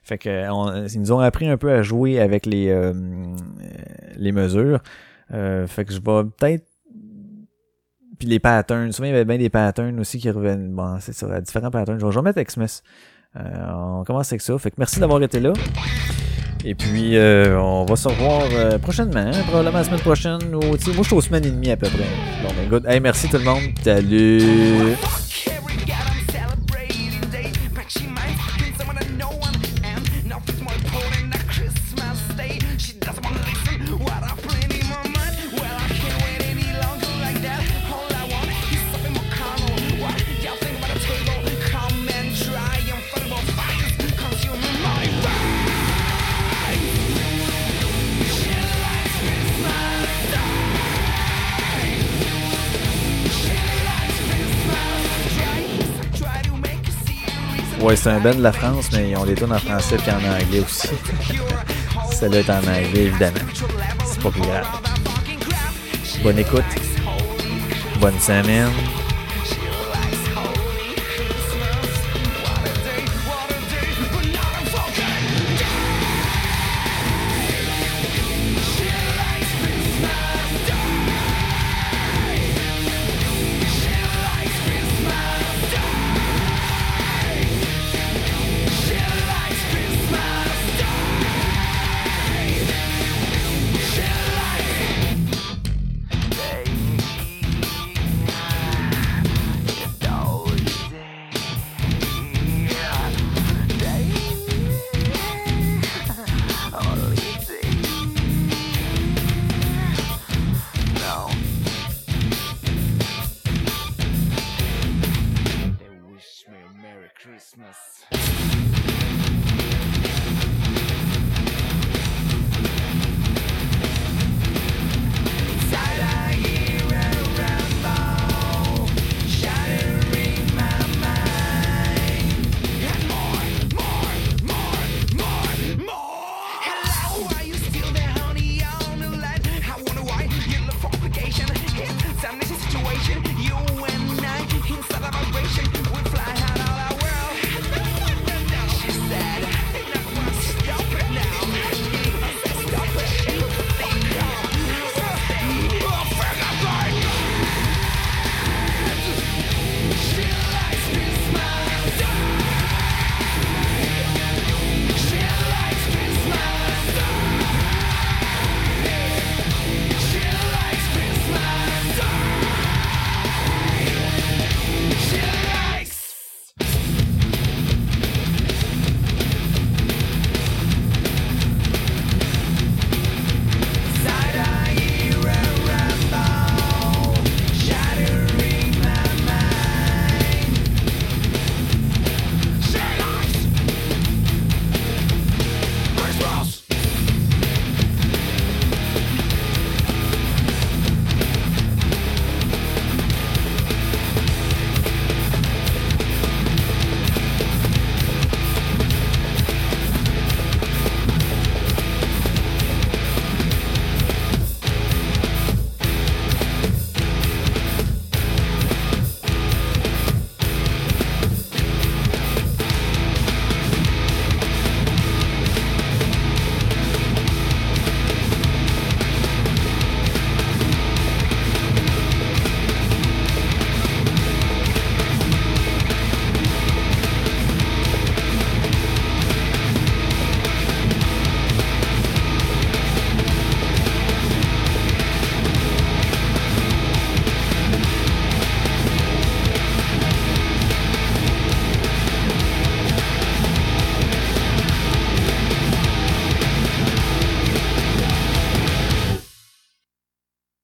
Speaker 4: Fait que on- ils nous ont appris un peu à jouer avec les euh, euh, les mesures. Euh, fait que je vais peut-être puis les patterns souvent il y avait bien des patterns aussi qui reviennent bon c'est ça différents patterns. Je vais je vais mettre Xmas. Euh, on commence avec ça. Fait que merci d'avoir été là et puis, euh, on va se revoir euh, prochainement, hein, probablement la semaine prochaine. Ou, moi, je suis aux semaines et demie à peu près. Bon, ben, good. Hey, merci tout le monde. Salut! Ouais, c'est un band de la France, mais ils ont des tunes en français puis en anglais aussi. Celle-là est en anglais, évidemment. C'est pas plus grave. Bonne écoute. Bonne semaine.